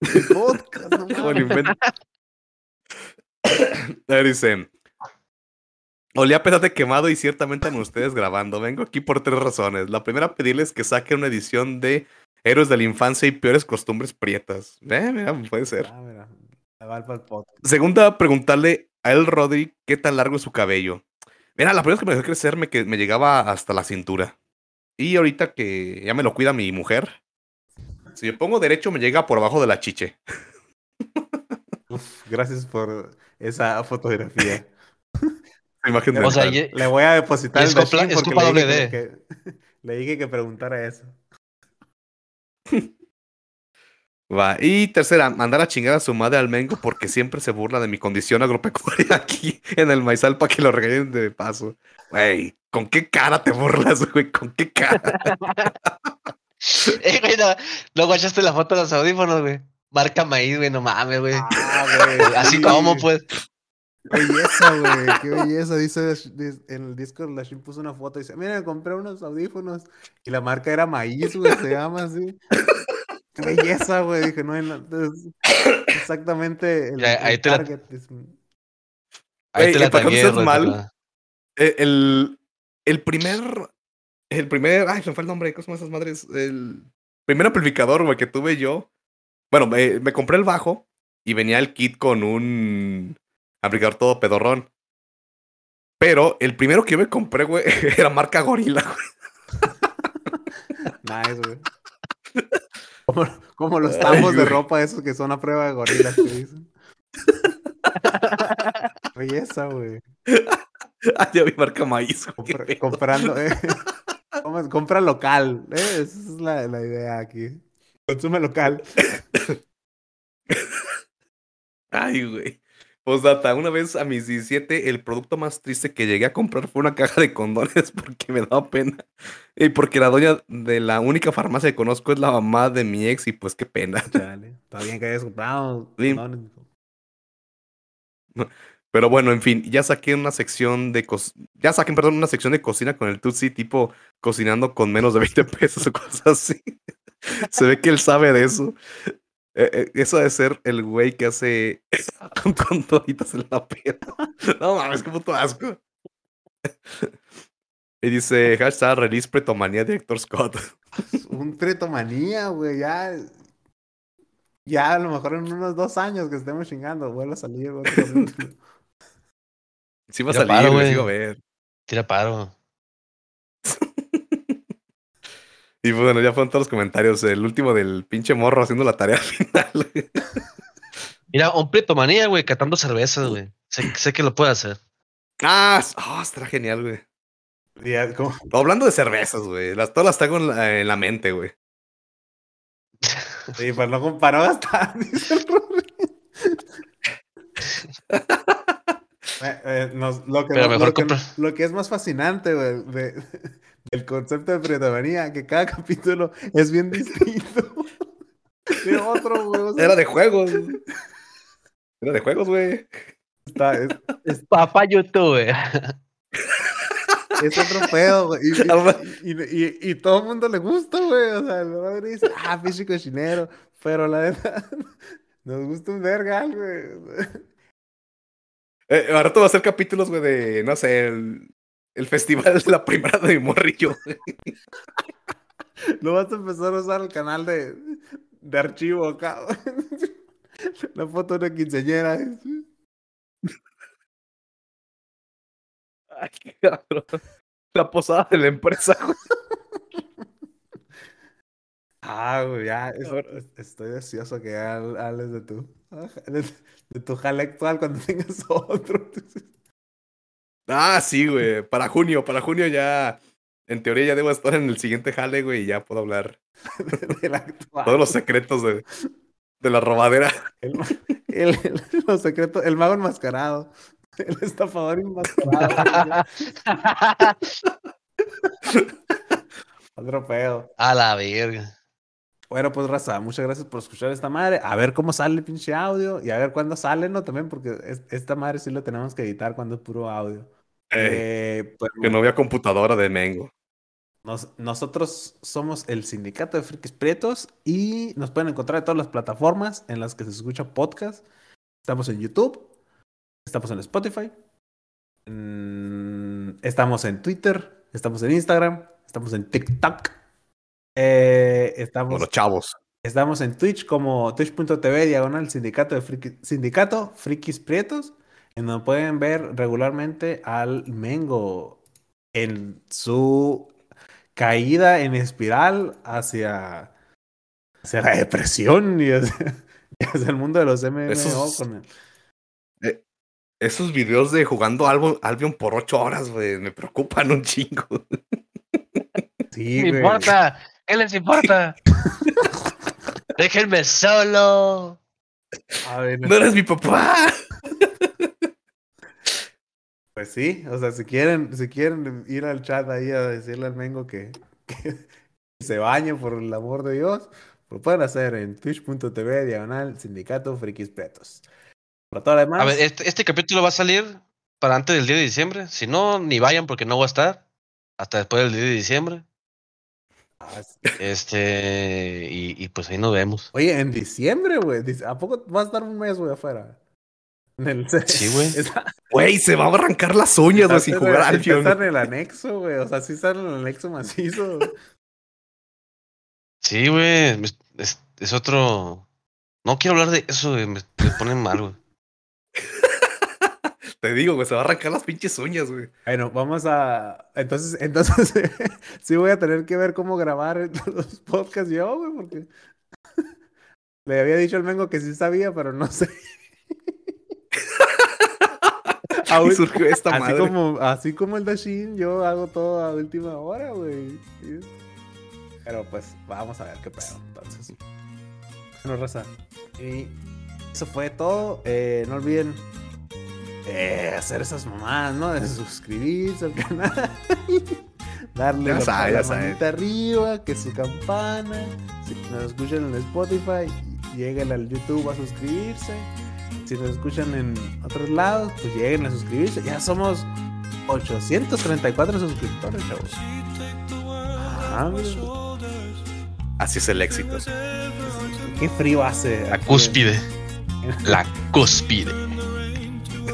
El podcast, el. A ver, dice. Olía pesate quemado y ciertamente con ustedes grabando. Vengo aquí por tres razones. La primera, pedirles que saquen una edición de Héroes de la Infancia y Peores Costumbres Prietas. Eh, mira, puede ser. Ah, mira. El. Segunda, preguntarle a él, Rodri, qué tan largo es su cabello. Mira, la primera vez que me dejó crecer me, que me llegaba hasta la cintura. Y ahorita que ya me lo cuida mi mujer, si me pongo derecho me llega por abajo de la chiche. Uf, gracias por esa fotografía. Imagen O sea, Le voy a depositar el porque le dije que- le dije que preguntara eso. Va. Y tercera, mandar a chingar a su madre al Mengo porque siempre se burla de mi condición agropecuaria aquí en el maizal para que lo regañen de paso. Güey, ¿con qué cara te burlas, güey? ¿Con qué cara? Eh, güey, no, no guachaste la foto de los audífonos, güey. Marca maíz, güey, no mames, güey. Ah, güey. Así sí. como, pues. Qué belleza, güey. Qué belleza. Dice en el Discord, Lashin puso una foto y dice: Mira, compré unos audífonos. Y la marca era maíz, güey. Se llama así. Qué belleza, güey. Dije, no hay na- es exactamente el, Ya, ahí el te la- target. Es- Ahí te la mal. Eh, El, el primer el primer, ay, se me fue el nombre, ¿cómo llaman esas madres? El primer amplificador, güey, que tuve yo. Bueno, me, me compré el bajo y venía el kit con un amplificador todo pedorrón. Pero el primero que yo me compré, güey, era marca Gorila, güey. Nice, güey. Como, como los tambos de ropa esos que son a prueba de gorilas que dicen. Belleza, güey. Ah, ya vi marca maíz, comprando, eh. Compra local, eh, Esa es la, la idea aquí. Consume local. Ay, güey. Postdata, una vez a mis 17, el producto más triste que llegué a comprar fue una caja de condones porque me daba pena. Y porque la doña de la única farmacia que conozco es la mamá de mi ex y pues qué pena. Chale. Está bien que hayas comprado. Sí. Pero bueno, en fin, ya saqué una sección de co- ya saqué, perdón, una sección de cocina con el Tutsi, tipo cocinando con menos de 20 pesos o cosas así. Se ve que él sabe de eso. Eh, eh, eso de ser el güey que hace con toditas en la pera. No mames, qué puto asco. Y dice, hashtag release pretomanía director Scott. Un pretomanía, güey. Ya. Ya a lo mejor en unos dos años que estemos chingando, vuelve a salir otro. Sí va a salir, paro, güey, güey. sí va a ver. Tira paro. Y pues, bueno, ya fueron todos los comentarios. El último del pinche morro haciendo la tarea final. Mira, un pretomanía, güey, catando cervezas, güey. Sé, sé que lo puede hacer. Ah, ah, estará genial, güey. Hablando de cervezas, güey. Las, todas las tengo en la, en la mente, güey. Sí, pues no comparó hasta. Eh, eh, nos- lo, que, Pero no- mejor lo, que, compra- lo que es más fascinante, güey, de- del concepto de pretomanía, que cada capítulo es bien distinto. de otro, güey. o sea, Era de juegos. Era de juegos, güey. está- es, es- Papá YouTube. es otro pedo, güey. Y, y, y, y- y todo el mundo le gusta, güey. O sea, el madre dice, ah, pinche cochinero. Pero la neta, nos gusta un vergal, güey. Eh, ahora te va a hacer capítulos, güey, de, no sé, el, el festival de la primera de morrillo. Lo vas a empezar a usar el canal de, de archivo acá. La foto de una quinceañera. Ay, qué cabrón. La posada de la empresa, güey. Ah, güey, ya. es- Ahora- es- estoy deseoso que ya hables de tu, de, de tu jale actual cuando tengas otro. Ah, sí, güey. Para junio, para junio ya. En teoría ya debo estar en el siguiente jale, güey, y ya puedo hablar Del actual. todos los secretos de, de la robadera. El, ma- el- el- los secretos, el mago enmascarado. El estafador enmascarado. Otro pedo. A la verga. Bueno, pues raza, muchas gracias por escuchar esta madre. A ver cómo sale el pinche audio y a ver cuándo sale, ¿no? También porque es- esta madre sí la tenemos que editar cuando es puro audio. Ey, Eh, pues, que no había computadora de Mengo. nos- nosotros somos el Sindicato de Frikis Prietos y nos pueden encontrar en todas las plataformas en las que se escucha podcast. Estamos en YouTube, estamos en Spotify, mm, estamos en Twitter, estamos en Instagram, estamos en TikTok. Eh, estamos Como los chavos. Estamos en Twitch como twitch.tv diagonal sindicato de friki- sindicato frikis prietos en donde pueden ver regularmente al Mengo en su caída en espiral hacia, hacia la depresión y hacia, y hacia el mundo de los MMO Esos- con el- Esos videos de jugando Albo- Albion por ocho horas, güey, me preocupan un chingo. Sí, me güey. importa. ¿Qué les importa? Déjenme solo. A ver, ¡No eres mi papá! Pues sí, o sea, si quieren, si quieren ir al chat ahí a decirle al Mengo que, que se bañe por el amor de Dios, lo pueden hacer en twitch.tv diagonal sindicato frikis pretos. Para todo lo demás, A ver, este, este capítulo va a salir para antes del 10 de diciembre. Si no, ni vayan porque no voy a estar. Hasta después del 10 de diciembre. Este. Y, y pues ahí nos vemos. oye, en diciembre, güey, ¿a poco va a estar un mes, güey, afuera? En el- Sí, güey. Güey, se va a arrancar las uñas, güey, sin está- jugar Albion. está en el anexo, güey. O sea, sí está en el anexo macizo. Sí, güey. Es, es otro. No quiero hablar de eso, güey. Me, me pone mal, güey. Te digo, güey, se va a arrancar las pinches uñas, güey. Bueno, vamos a. Entonces, entonces sí voy a tener que ver cómo grabar los podcasts yo, güey, porque le había dicho al Mengo que sí sabía, pero no sé. Y surgió esta así madre. como, así como el Dashin, yo hago todo a última hora, güey. Pero pues, vamos a ver qué pedo. Entonces. Bueno, raza. Y eso fue todo. Eh, no olviden eh, hacer esas mamadas, ¿no? De suscribirse al canal. Darle Ya la, sabe, la ya sabe. manita arriba, que su campana. Si nos escuchan en Spotify, lleguen al YouTube a suscribirse. Si nos escuchan en otros lados, pues lleguen a suscribirse. Ya somos 834 suscriptores, chavos. Ah. Así es el éxito. Qué frío hace. La cúspide. La cúspide.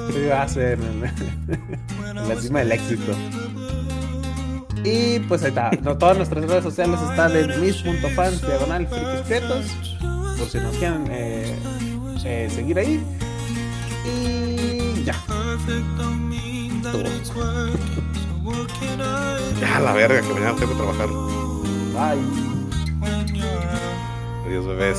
Qué frío hace en, en la cima del éxito. Y pues ahí está. No, todas nuestras redes sociales están en mis.fans, diagonal, frikis prietos, Por si nos quieren eh, eh, seguir ahí. Y ya. Ya, la verga, que mañana tengo que trabajar. Bye. Adiós, bebés.